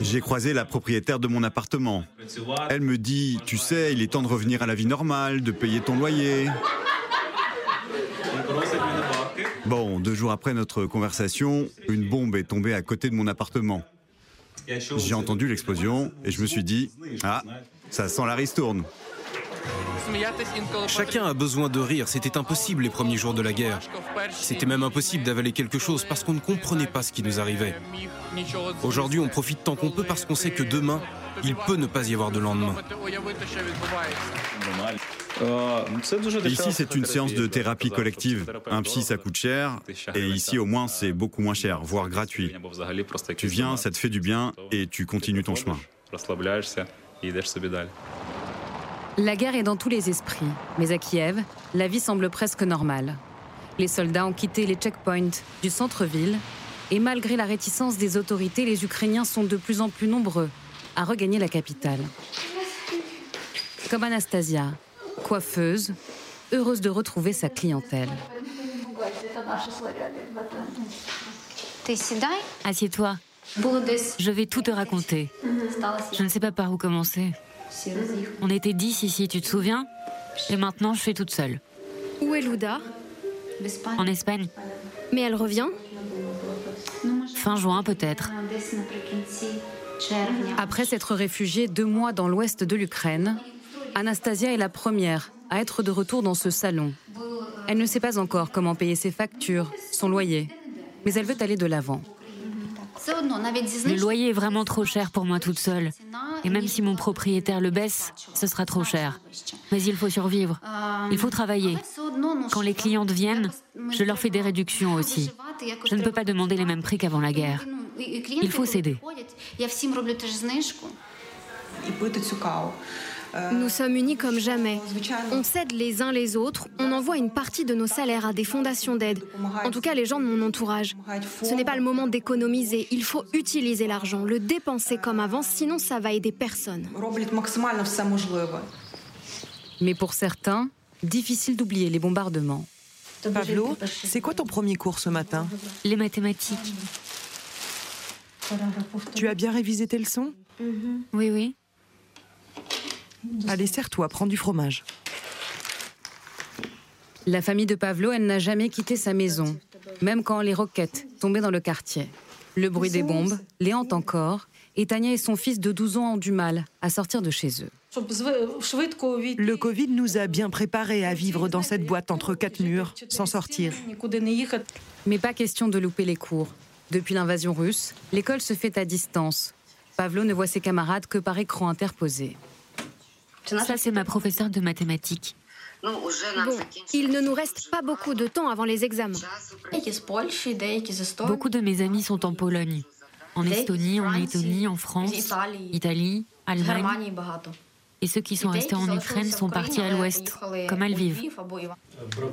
J'ai croisé la propriétaire de mon appartement. Elle me dit, tu sais, il est temps de revenir à la vie normale, de payer ton loyer. Bon, deux jours après notre conversation, une bombe est tombée à côté de mon appartement. J'ai entendu l'explosion et je me suis dit, ah, ça sent la ristourne. Chacun a besoin de rire, c'était impossible les premiers jours de la guerre. C'était même impossible d'avaler quelque chose parce qu'on ne comprenait pas ce qui nous arrivait. Aujourd'hui, on profite tant qu'on peut parce qu'on sait que demain, il peut ne pas y avoir de lendemain. Ici, c'est une séance de thérapie collective. Un psy, ça coûte cher, et ici, au moins, c'est beaucoup moins cher, voire gratuit. Tu viens, ça te fait du bien, et tu continues ton chemin. La guerre est dans tous les esprits, mais à Kiev, la vie semble presque normale. Les soldats ont quitté les checkpoints du centre-ville et malgré la réticence des autorités, les Ukrainiens sont de plus en plus nombreux à regagner la capitale. Comme Anastasia, coiffeuse, heureuse de retrouver sa clientèle. Assieds-toi. Je vais tout te raconter. Je ne sais pas par où commencer. On était dix ici, tu te souviens? Et maintenant, je suis toute seule. Où est Luda En Espagne. Mais elle revient? Fin juin, peut-être. Après s'être réfugiée deux mois dans l'ouest de l'Ukraine, Anastasia est la première à être de retour dans ce salon. Elle ne sait pas encore comment payer ses factures, son loyer, mais elle veut aller de l'avant. Le loyer est vraiment trop cher pour moi toute seule. Et même si mon propriétaire le baisse, ce sera trop cher. Mais il faut survivre. Il faut travailler. Quand les clientes viennent, je leur fais des réductions aussi. Je ne peux pas demander les mêmes prix qu'avant la guerre. Il faut céder. Nous sommes unis comme jamais. On s'aide les uns les autres, on envoie une partie de nos salaires à des fondations d'aide. En tout cas, les gens de mon entourage. Ce n'est pas le moment d'économiser, il faut utiliser l'argent, le dépenser comme avant, sinon ça va aider personne. Mais pour certains, difficile d'oublier les bombardements. Pablo, c'est quoi ton premier cours ce matin? Les mathématiques. Tu as bien révisé tes leçons? Oui, oui. Allez, serre-toi, prends du fromage. La famille de Pavlo, elle n'a jamais quitté sa maison, même quand les roquettes tombaient dans le quartier. Le bruit des bombes les hante encore, et Tania et son fils de 12 ans ont du mal à sortir de chez eux. Le Covid nous a bien préparés à vivre dans cette boîte entre quatre murs, sans sortir. Mais pas question de louper les cours. Depuis l'invasion russe, l'école se fait à distance. Pavlo ne voit ses camarades que par écran interposé. Ça, c'est ma professeure de mathématiques. Bon, il ne nous reste pas beaucoup de temps avant les examens. Beaucoup de mes amis sont en Pologne, en Estonie, en Lettonie, en France, Italie, Allemagne. Et ceux qui sont restés en Ukraine sont partis à l'ouest, comme à Lviv.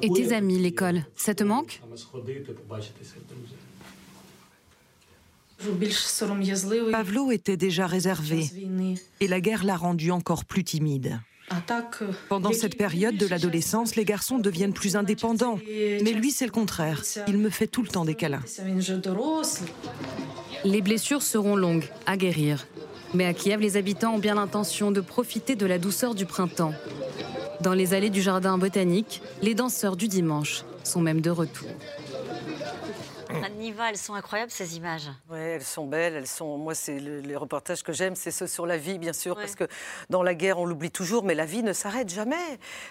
Et tes amis, l'école, ça te manque? Pavlo était déjà réservé et la guerre l'a rendu encore plus timide. Pendant cette période de l'adolescence, les garçons deviennent plus indépendants. Mais lui, c'est le contraire. Il me fait tout le temps des câlins. Les blessures seront longues à guérir. Mais à Kiev, les habitants ont bien l'intention de profiter de la douceur du printemps. Dans les allées du jardin botanique, les danseurs du dimanche sont même de retour. Niva, elles sont incroyables ces images. Oui, elles sont belles. Elles sont. Moi, c'est les reportages que j'aime, c'est ceux sur la vie, bien sûr, parce que dans la guerre, on l'oublie toujours, mais la vie ne s'arrête jamais.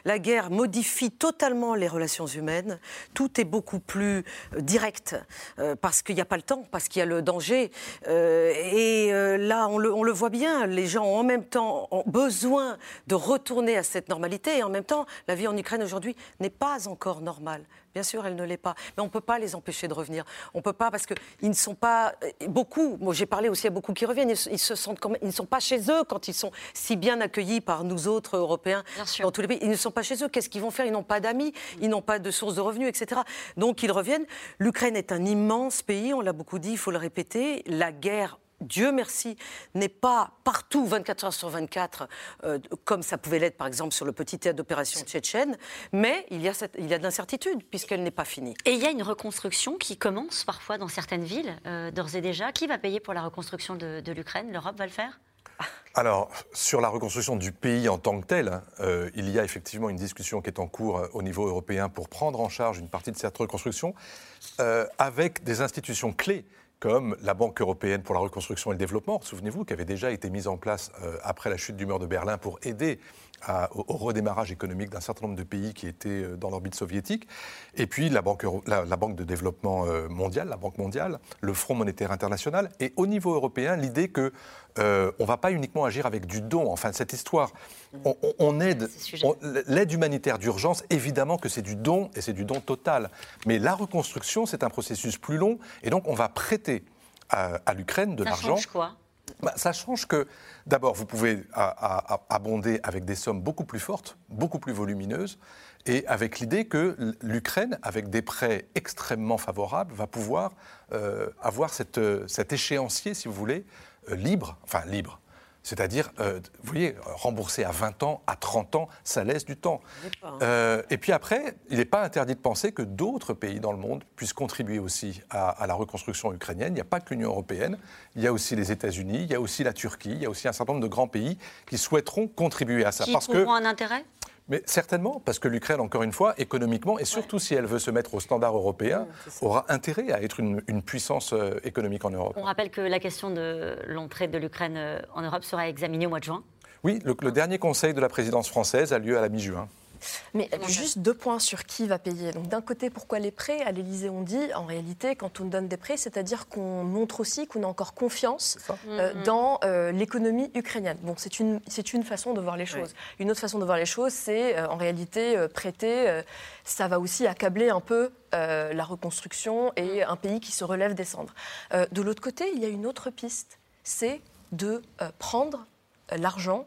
La guerre modifie totalement les relations humaines. Tout est beaucoup plus euh, direct euh, parce qu'il n'y a pas le temps, parce qu'il y a le danger. Euh, et là, on le, on le, voit bien. Les gens ont en même temps ont besoin de retourner à cette normalité, et en même temps, la vie en Ukraine aujourd'hui n'est pas encore normale. Bien sûr, elle ne l'est pas. Mais on ne peut pas les empêcher de revenir. On ne peut pas parce qu'ils ne sont pas. Beaucoup, moi j'ai parlé aussi à beaucoup qui reviennent, ils, se sentent comme, ils ne sont pas chez eux quand ils sont si bien accueillis par nous autres Européens dans tous les pays. Ils ne sont pas chez eux. Qu'est-ce qu'ils vont faire? Ils n'ont pas d'amis, ils n'ont pas de source de revenus, etc. Donc ils reviennent. L'Ukraine est un immense pays, on l'a beaucoup dit, il faut le répéter. La guerre Dieu merci, n'est pas partout 24 heures sur 24, euh, comme ça pouvait l'être par exemple sur le petit théâtre d'opération tchétchène, mais il y a, il y a de l'incertitude puisqu'elle n'est pas finie. Et il y a une reconstruction qui commence parfois dans certaines villes, euh, d'ores et déjà. Qui va payer pour la reconstruction de, l'Ukraine? L'Europe va le faire? Alors, sur la reconstruction du pays en tant que tel, hein, euh, il y a effectivement une discussion qui est en cours au niveau européen pour prendre en charge une partie de cette reconstruction, avec des institutions clés comme la Banque européenne pour la reconstruction et le développement, souvenez-vous, qui avait déjà été mise en place euh, après la chute du mur de Berlin pour aider au, redémarrage économique d'un certain nombre de pays qui étaient euh, dans l'orbite soviétique, et puis la Banque, la, Banque de développement euh, mondiale, la Banque mondiale, le Front monétaire international, et au niveau européen, l'idée que euh, on ne va pas uniquement agir avec du don. Enfin, cette histoire, on, aide, l'aide humanitaire d'urgence, évidemment que c'est du don, et c'est du don total. Mais la reconstruction, c'est un processus plus long, et donc on va prêter à, l'Ukraine de l'argent. Quoi? Bah, ça change que, d'abord, vous pouvez abonder avec des sommes beaucoup plus fortes, beaucoup plus volumineuses, et avec l'idée que l'Ukraine, avec des prêts extrêmement favorables, va pouvoir euh, avoir cette, cet échéancier, si vous voulez, euh, libre, enfin libre, c'est-à-dire, euh, vous voyez, rembourser à 20 ans, à 30 ans, ça laisse du temps. Euh, et puis après, il n'est pas interdit de penser que d'autres pays dans le monde puissent contribuer aussi à, la reconstruction ukrainienne. Il n'y a pas que l'Union européenne, il y a aussi les États-Unis, il y a aussi la Turquie, il y a aussi un certain nombre de grands pays qui souhaiteront contribuer à ça. Qui parce trouveront un intérêt? Mais certainement, parce que l'Ukraine, encore une fois, économiquement, et surtout si elle veut se mettre au standard européen, aura intérêt à être une, puissance euh, économique en Europe. On rappelle que la question de l'entrée de l'Ukraine euh, en Europe sera examinée au mois de juin. Oui, le dernier conseil de la présidence française a lieu à la mi-juin. Mais juste deux points sur qui va payer. Donc d'un côté, pourquoi les prêts? À l'Élysée, on dit, en réalité, quand on donne des prêts, c'est-à-dire qu'on montre aussi qu'on a encore confiance euh, mm-hmm. dans euh, l'économie ukrainienne. Bon, c'est une, c'est une façon de voir les choses. Une autre façon de voir les choses, c'est euh, en réalité prêter. ça va aussi accabler un peu la reconstruction et mm. un pays qui se relève des cendres. de l'autre côté, il y a une autre piste, c'est de prendre l'argent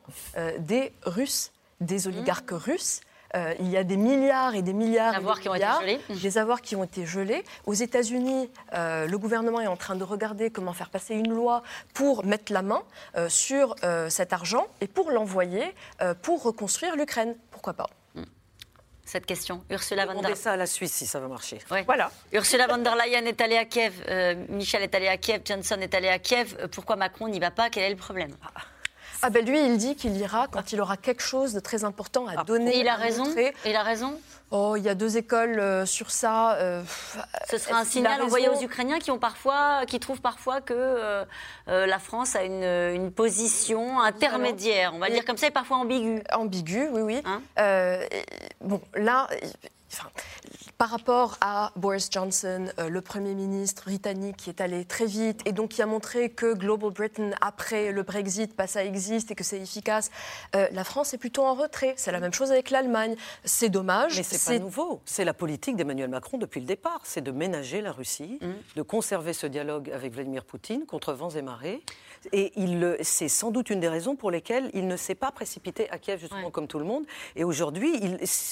des Russes, des oligarques mm. russes euh, il y a des milliards et des milliards d'avoirs qui ont été gelés. Des avoirs qui ont été gelés. Aux États-Unis, euh, le gouvernement est en train de regarder comment faire passer une loi pour mettre la main euh, sur cet argent et pour l'envoyer pour reconstruire l'Ukraine. Pourquoi pas? Hmm. cette question. Ursula von der Leyen. ça à la Suisse si ça va marcher. Voilà. Ursula von der Leyen est allée à Kiev, Michel est allé à Kiev, Johnson est allé à Kiev. Pourquoi Macron n'y va pas? Quel est le problème? Ah. Ah ben lui, il dit qu'il ira quand il aura quelque chose de très important à ah. donner. Et il a raison. Et il a raison. Oh, il y a deux écoles euh, sur ça. Euh, Ce serait un signal envoyé aux Ukrainiens qui ont parfois, qui trouvent parfois que euh, la France a une, position intermédiaire, on va dire comme ça, et parfois ambiguë. Ambiguë, oui, oui. Hein bon, là, par rapport à Boris Johnson, euh, le Premier ministre britannique qui est allé très vite et donc qui a montré que Global Britain, après le Brexit, bah, ça existe et que c'est efficace, euh, la France est plutôt en retrait. C'est la même chose avec l'Allemagne. C'est dommage. Mais c'est pas nouveau. C'est la politique d'Emmanuel Macron depuis le départ. C'est de ménager la Russie, mm. de conserver ce dialogue avec Vladimir Poutine contre vents et marées. Et c'est sans doute une des raisons pour lesquelles il ne s'est pas précipité à Kiev, justement, comme tout le monde. Et aujourd'hui,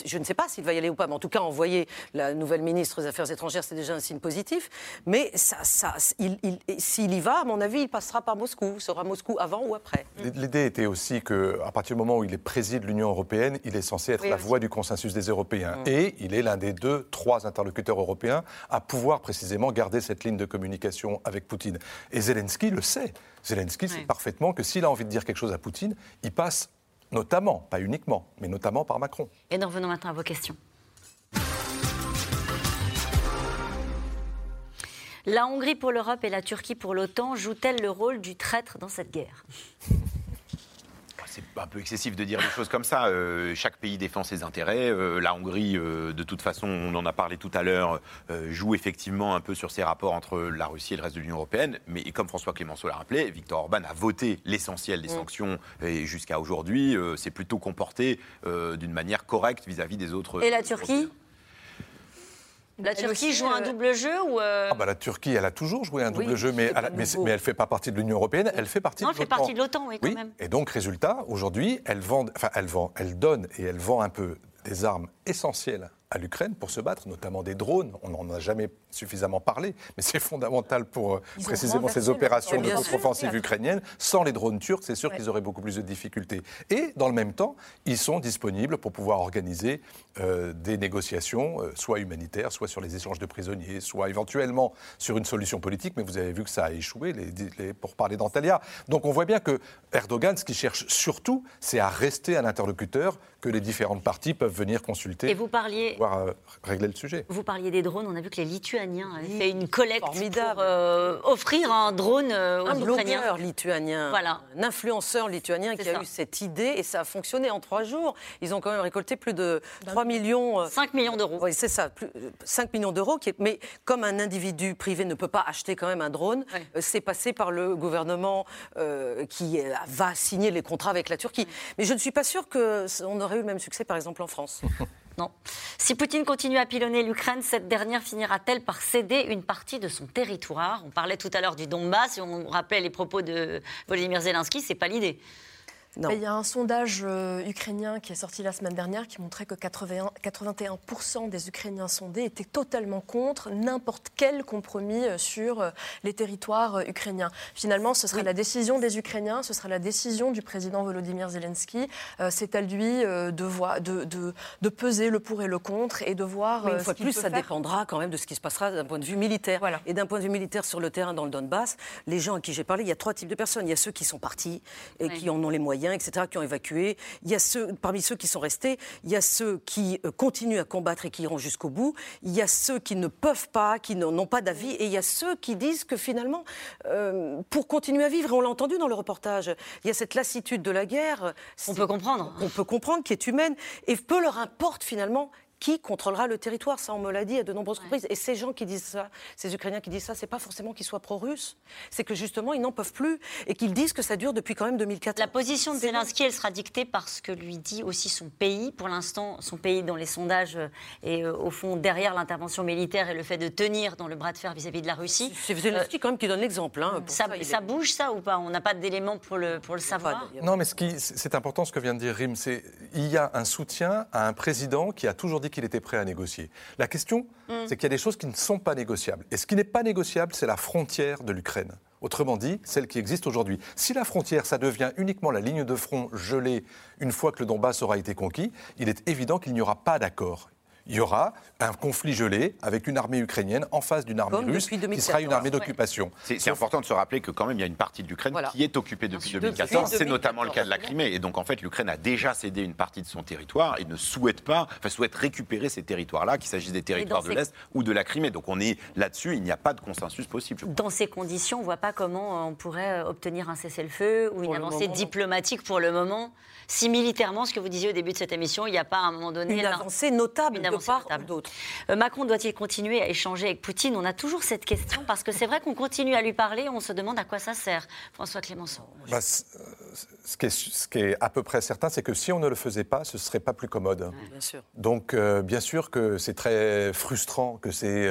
je ne sais pas s'il va y aller ou pas, mais en tout cas, envoyer la nouvelle ministre des Affaires étrangères, c'est déjà un signe positif. Mais ça, ça, s'il y va, à mon avis, il passera par Moscou. Sera Moscou avant ou après. L'idée était aussi qu'à partir du moment où il est président de l'Union européenne, il est censé être la voix du consensus des Européens. Mm. Et il est l'un des deux, trois interlocuteurs européens à pouvoir précisément garder cette ligne de communication avec Poutine. Et Zelensky le sait. Zelensky sait parfaitement que s'il a envie de dire quelque chose à Poutine, il passe notamment, pas uniquement, mais notamment par Macron. Et nous revenons maintenant à vos questions. La Hongrie pour l'Europe et la Turquie pour l'OTAN jouent-elles le rôle du traître dans cette guerre? C'est un peu excessif de dire des choses comme ça. Euh, chaque pays défend ses intérêts. Euh, la Hongrie, euh, de toute façon, on en a parlé tout à l'heure, joue effectivement un peu sur ses rapports entre la Russie et le reste de l'Union européenne. Mais comme François Clémenceau l'a rappelé, Viktor Orban a voté l'essentiel des mm. sanctions et jusqu'à aujourd'hui, c'est plutôt comporté d'une manière correcte vis-à-vis des autres. Et la Turquie? La Turquie joue un double jeu ou ah bah, La Turquie, elle a toujours joué un double jeu, mais elle, mais, elle ne fait pas partie de l'Union européenne, elle fait partie non, de l'OTAN. elle fait partie de l'OTAN, oui, quand même. Et donc, résultat, aujourd'hui, elle, vend, enfin, elle, vend, elle donne et elle vend un peu des armes essentielles à l'Ukraine pour se battre, notamment des drones. On n'en a jamais suffisamment parlé, mais c'est fondamental pour euh, précisément ces opérations de contre-offensive ukrainienne. Sans les drones turcs, c'est sûr qu'ils auraient beaucoup plus de difficultés. Et dans le même temps, ils sont disponibles pour pouvoir organiser euh, des négociations, euh, soit humanitaires, soit sur les échanges de prisonniers, soit éventuellement sur une solution politique. Mais vous avez vu que ça a échoué les, pour parler d'Antalya. Donc on voit bien que Erdogan, ce qu'il cherche surtout, c'est à rester un interlocuteur que les différentes parties peuvent venir consulter. Et vous parliez pouvoir régler le sujet. Vous parliez des drones. On a vu que les Lituaniens avaient fait une collecte Formidable. pour euh, offrir un drone euh, aux un Ukrainiens. Un lituanien, voilà. un influenceur lituanien qui a eu cette idée et ça a fonctionné en trois jours. Ils ont quand même récolté plus de 3 millions... 5 euh, millions d'euros. Oui, c'est ça, 5 millions d'euros. Mais comme un individu privé ne peut pas acheter quand même un drone, c'est passé par le gouvernement qui va signer les contrats avec la Turquie. Mais je ne suis pas sûre qu'on aurait eu le même succès, par exemple, en France. Non. Si Poutine continue à pilonner l'Ukraine, cette dernière finira-t-elle par céder une partie de son territoire? On parlait tout à l'heure du Donbass et on rappelait les propos de Volodymyr Zelensky, c'est pas l'idée. Il y a un sondage euh, ukrainien qui est sorti la semaine dernière qui montrait que 81, 81% des Ukrainiens sondés étaient totalement contre n'importe quel compromis euh, sur euh, les territoires ukrainiens. Finalement, ce sera la décision des Ukrainiens, ce sera la décision du président Volodymyr Zelensky. C'est à lui de, de, de, de, peser le pour et le contre et de voir. Mais une fois de plus, ça dépendra quand même de ce qui se passera d'un point de vue militaire. Voilà. Et d'un point de vue militaire sur le terrain dans le Donbass, les gens à qui j'ai parlé, il y a trois types de personnes. Il y a ceux qui sont partis et qui en ont les moyens etc., qui ont évacué. Il y a ceux, parmi ceux qui sont restés, il y a ceux qui euh, continuent à combattre et qui iront jusqu'au bout. Il y a ceux qui ne peuvent pas, qui n'ont pas d'avis. Et il y a ceux qui disent que finalement, euh, pour continuer à vivre, et on l'a entendu dans le reportage, il y a cette lassitude de la guerre. On peut comprendre. On peut comprendre, qui est humaine. Et peu leur importe finalement qui contrôlera le territoire? Ça, on me l'a dit à de nombreuses reprises. Et ces gens qui disent ça, ces Ukrainiens qui disent ça, c'est pas forcément qu'ils soient pro-russes, c'est que justement, ils n'en peuvent plus et qu'ils disent que ça dure depuis quand même 2004. La position de Zelensky, elle sera dictée par ce que lui dit aussi son pays. Pour l'instant, son pays, dans les sondages, est euh, au fond derrière l'intervention militaire et le fait de tenir dans le bras de fer vis-à-vis de la Russie. C'est Zelensky euh, quand même qui donne l'exemple. Hein, ça, ça, bouge, ça, ou pas? On n'a pas d'éléments pour le, pour le savoir Non, mais c'est important ce que vient de dire Rim. C'est il y a un soutien à un président qui a toujours dit qu'il était prêt à négocier. La question, mm. c'est qu'il y a des choses qui ne sont pas négociables. Et ce qui n'est pas négociable, c'est la frontière de l'Ukraine. Autrement dit, celle qui existe aujourd'hui. Si la frontière, ça devient uniquement la ligne de front gelée une fois que le Donbass aura été conquis, il est évident qu'il n'y aura pas d'accord il y aura un conflit gelé avec une armée ukrainienne en face d'une armée russe qui sera une armée d'occupation. C'est important de se rappeler que quand même il y a une partie de l'Ukraine qui est occupée depuis 2014. C'est notamment le cas de la Crimée. Et donc en fait l'Ukraine a déjà cédé une partie de son territoire et ne souhaite pas, enfin souhaite récupérer ces territoires-là, qu'il s'agisse des territoires de l'Est ou de la Crimée. Donc on est là-dessus, il n'y a pas de consensus possible. Dans ces conditions, on ne voit pas comment on pourrait obtenir un cessez-le-feu ou une avancée diplomatique pour le moment si militairement, ce que vous disiez au début de cette émission, il n'y a pas à un moment donné... Une avancée notable une part d'autres. Euh, Macron doit-il continuer à échanger avec Poutine? On a toujours cette question, parce que c'est vrai qu'on continue à lui parler, on se demande à quoi ça sert. François Clémenceau. Bah, euh, ce, qui est, ce, qui est, à peu près certain, c'est que si on ne le faisait pas, ce ne serait pas plus commode. Bien sûr. Donc, euh, bien sûr que c'est très frustrant, que c'est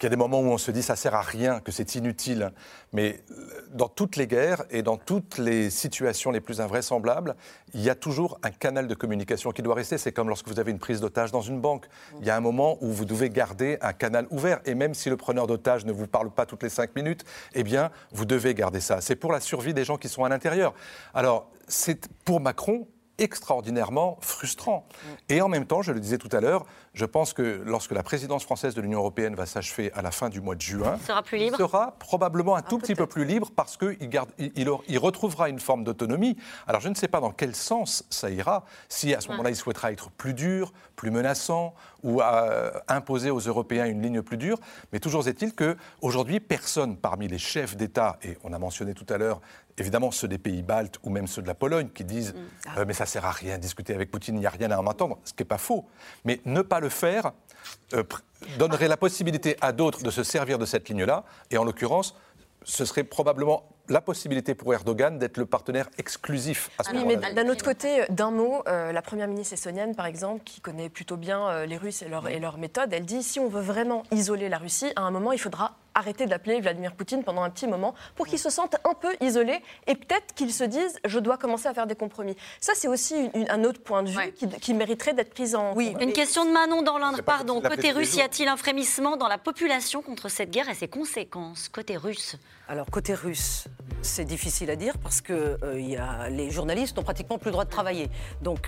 qu'il y a des moments où on se dit ça sert à rien, que c'est inutile. Mais euh, dans toutes les guerres et dans toutes les situations les plus invraisemblables, il y a toujours un canal de communication qui doit rester. C'est comme lorsque vous avez une prise d'otage dans une banque. Il y a un moment où vous devez garder un canal ouvert. Et même si le preneur d'otage ne vous parle pas toutes les cinq minutes, eh bien, vous devez garder ça. C'est pour la survie des gens qui sont à l'intérieur. Alors, c'est pour Macron, extraordinairement frustrant. Et en même temps, je le disais tout à l'heure, je pense que lorsque la présidence française de l'Union européenne va s'achever à la fin du mois de juin, il sera, plus libre. sera probablement un ah, tout petit peu plus libre parce qu'il garde, il, il, retrouvera une forme d'autonomie. Alors je ne sais pas dans quel sens ça ira, si à ce moment-là il souhaitera être plus dur, plus menaçant ou à imposer aux Européens une ligne plus dure. Mais toujours est-il qu'aujourd'hui, personne parmi les chefs d'État, et on a mentionné tout à l'heure évidemment ceux des pays baltes ou même ceux de la Pologne qui disent mm. euh, mais ça sert à rien de discuter avec Poutine, il n'y a rien à en attendre, ce qui n'est pas faux. Mais ne pas le faire euh, donnerait la possibilité à d'autres de se servir de cette ligne-là, et en l'occurrence, ce serait probablement la possibilité pour Erdogan d'être le partenaire exclusif à ce moment-là. mais d'un autre côté, d'un mot, euh, la première ministre estonienne, par exemple, qui connaît plutôt bien euh, les Russes et leur, et leur méthode, elle dit si on veut vraiment isoler la Russie, à un moment, il faudra arrêter d'appeler Vladimir Poutine pendant un petit moment pour qu'il se sente un peu isolé et peut-être qu'il se dise je dois commencer à faire des compromis. Ça, c'est aussi un autre point de vue qui, mériterait d'être pris en Oui, une question de Manon dans l'Indre. Pardon, côté russe, y a-t-il un frémissement dans la population contre cette guerre et ses conséquences Côté russe? Alors, côté russe, c'est difficile à dire parce que euh, les journalistes n'ont pratiquement plus le droit de travailler.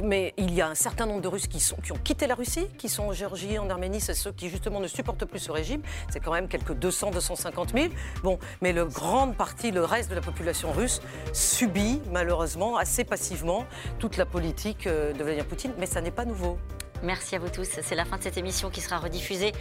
Mais il y a un certain nombre de Russes qui ont quitté la Russie, qui sont en Géorgie, en Arménie, c'est ceux qui justement ne supportent plus ce régime. C'est quand même quelques 200, 250 000. Bon, mais le grande partie, le reste de la population russe subit malheureusement assez passivement toute la politique euh, de Vladimir Poutine, mais ça n'est pas nouveau. Merci à vous tous. C'est la fin de cette émission qui sera rediffusée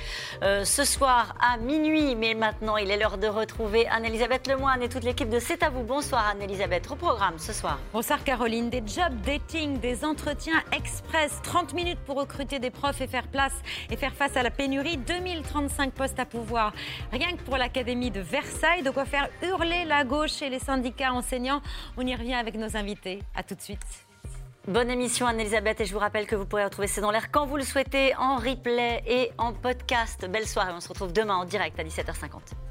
euh, ce soir à minuit. Mais maintenant, il est l'heure de retrouver Anne-Elisabeth Lemoine et toute l'équipe de C'est à vous. Bonsoir Anne-Elisabeth. Au programme ce soir. Bonsoir Caroline. Des job dating, des entretiens express. 30 minutes pour recruter des profs et faire place et faire face à la pénurie. 2035 postes à pouvoir. Rien que pour l'Académie de Versailles. De quoi faire hurler la gauche et les syndicats enseignants. On y revient avec nos invités. À tout de suite. Bonne émission Anne-Elisabeth et je vous rappelle que vous pourrez retrouver C'est dans l'air quand vous le souhaitez en replay et en podcast. Belle soirée, on se retrouve demain en direct à 17h50.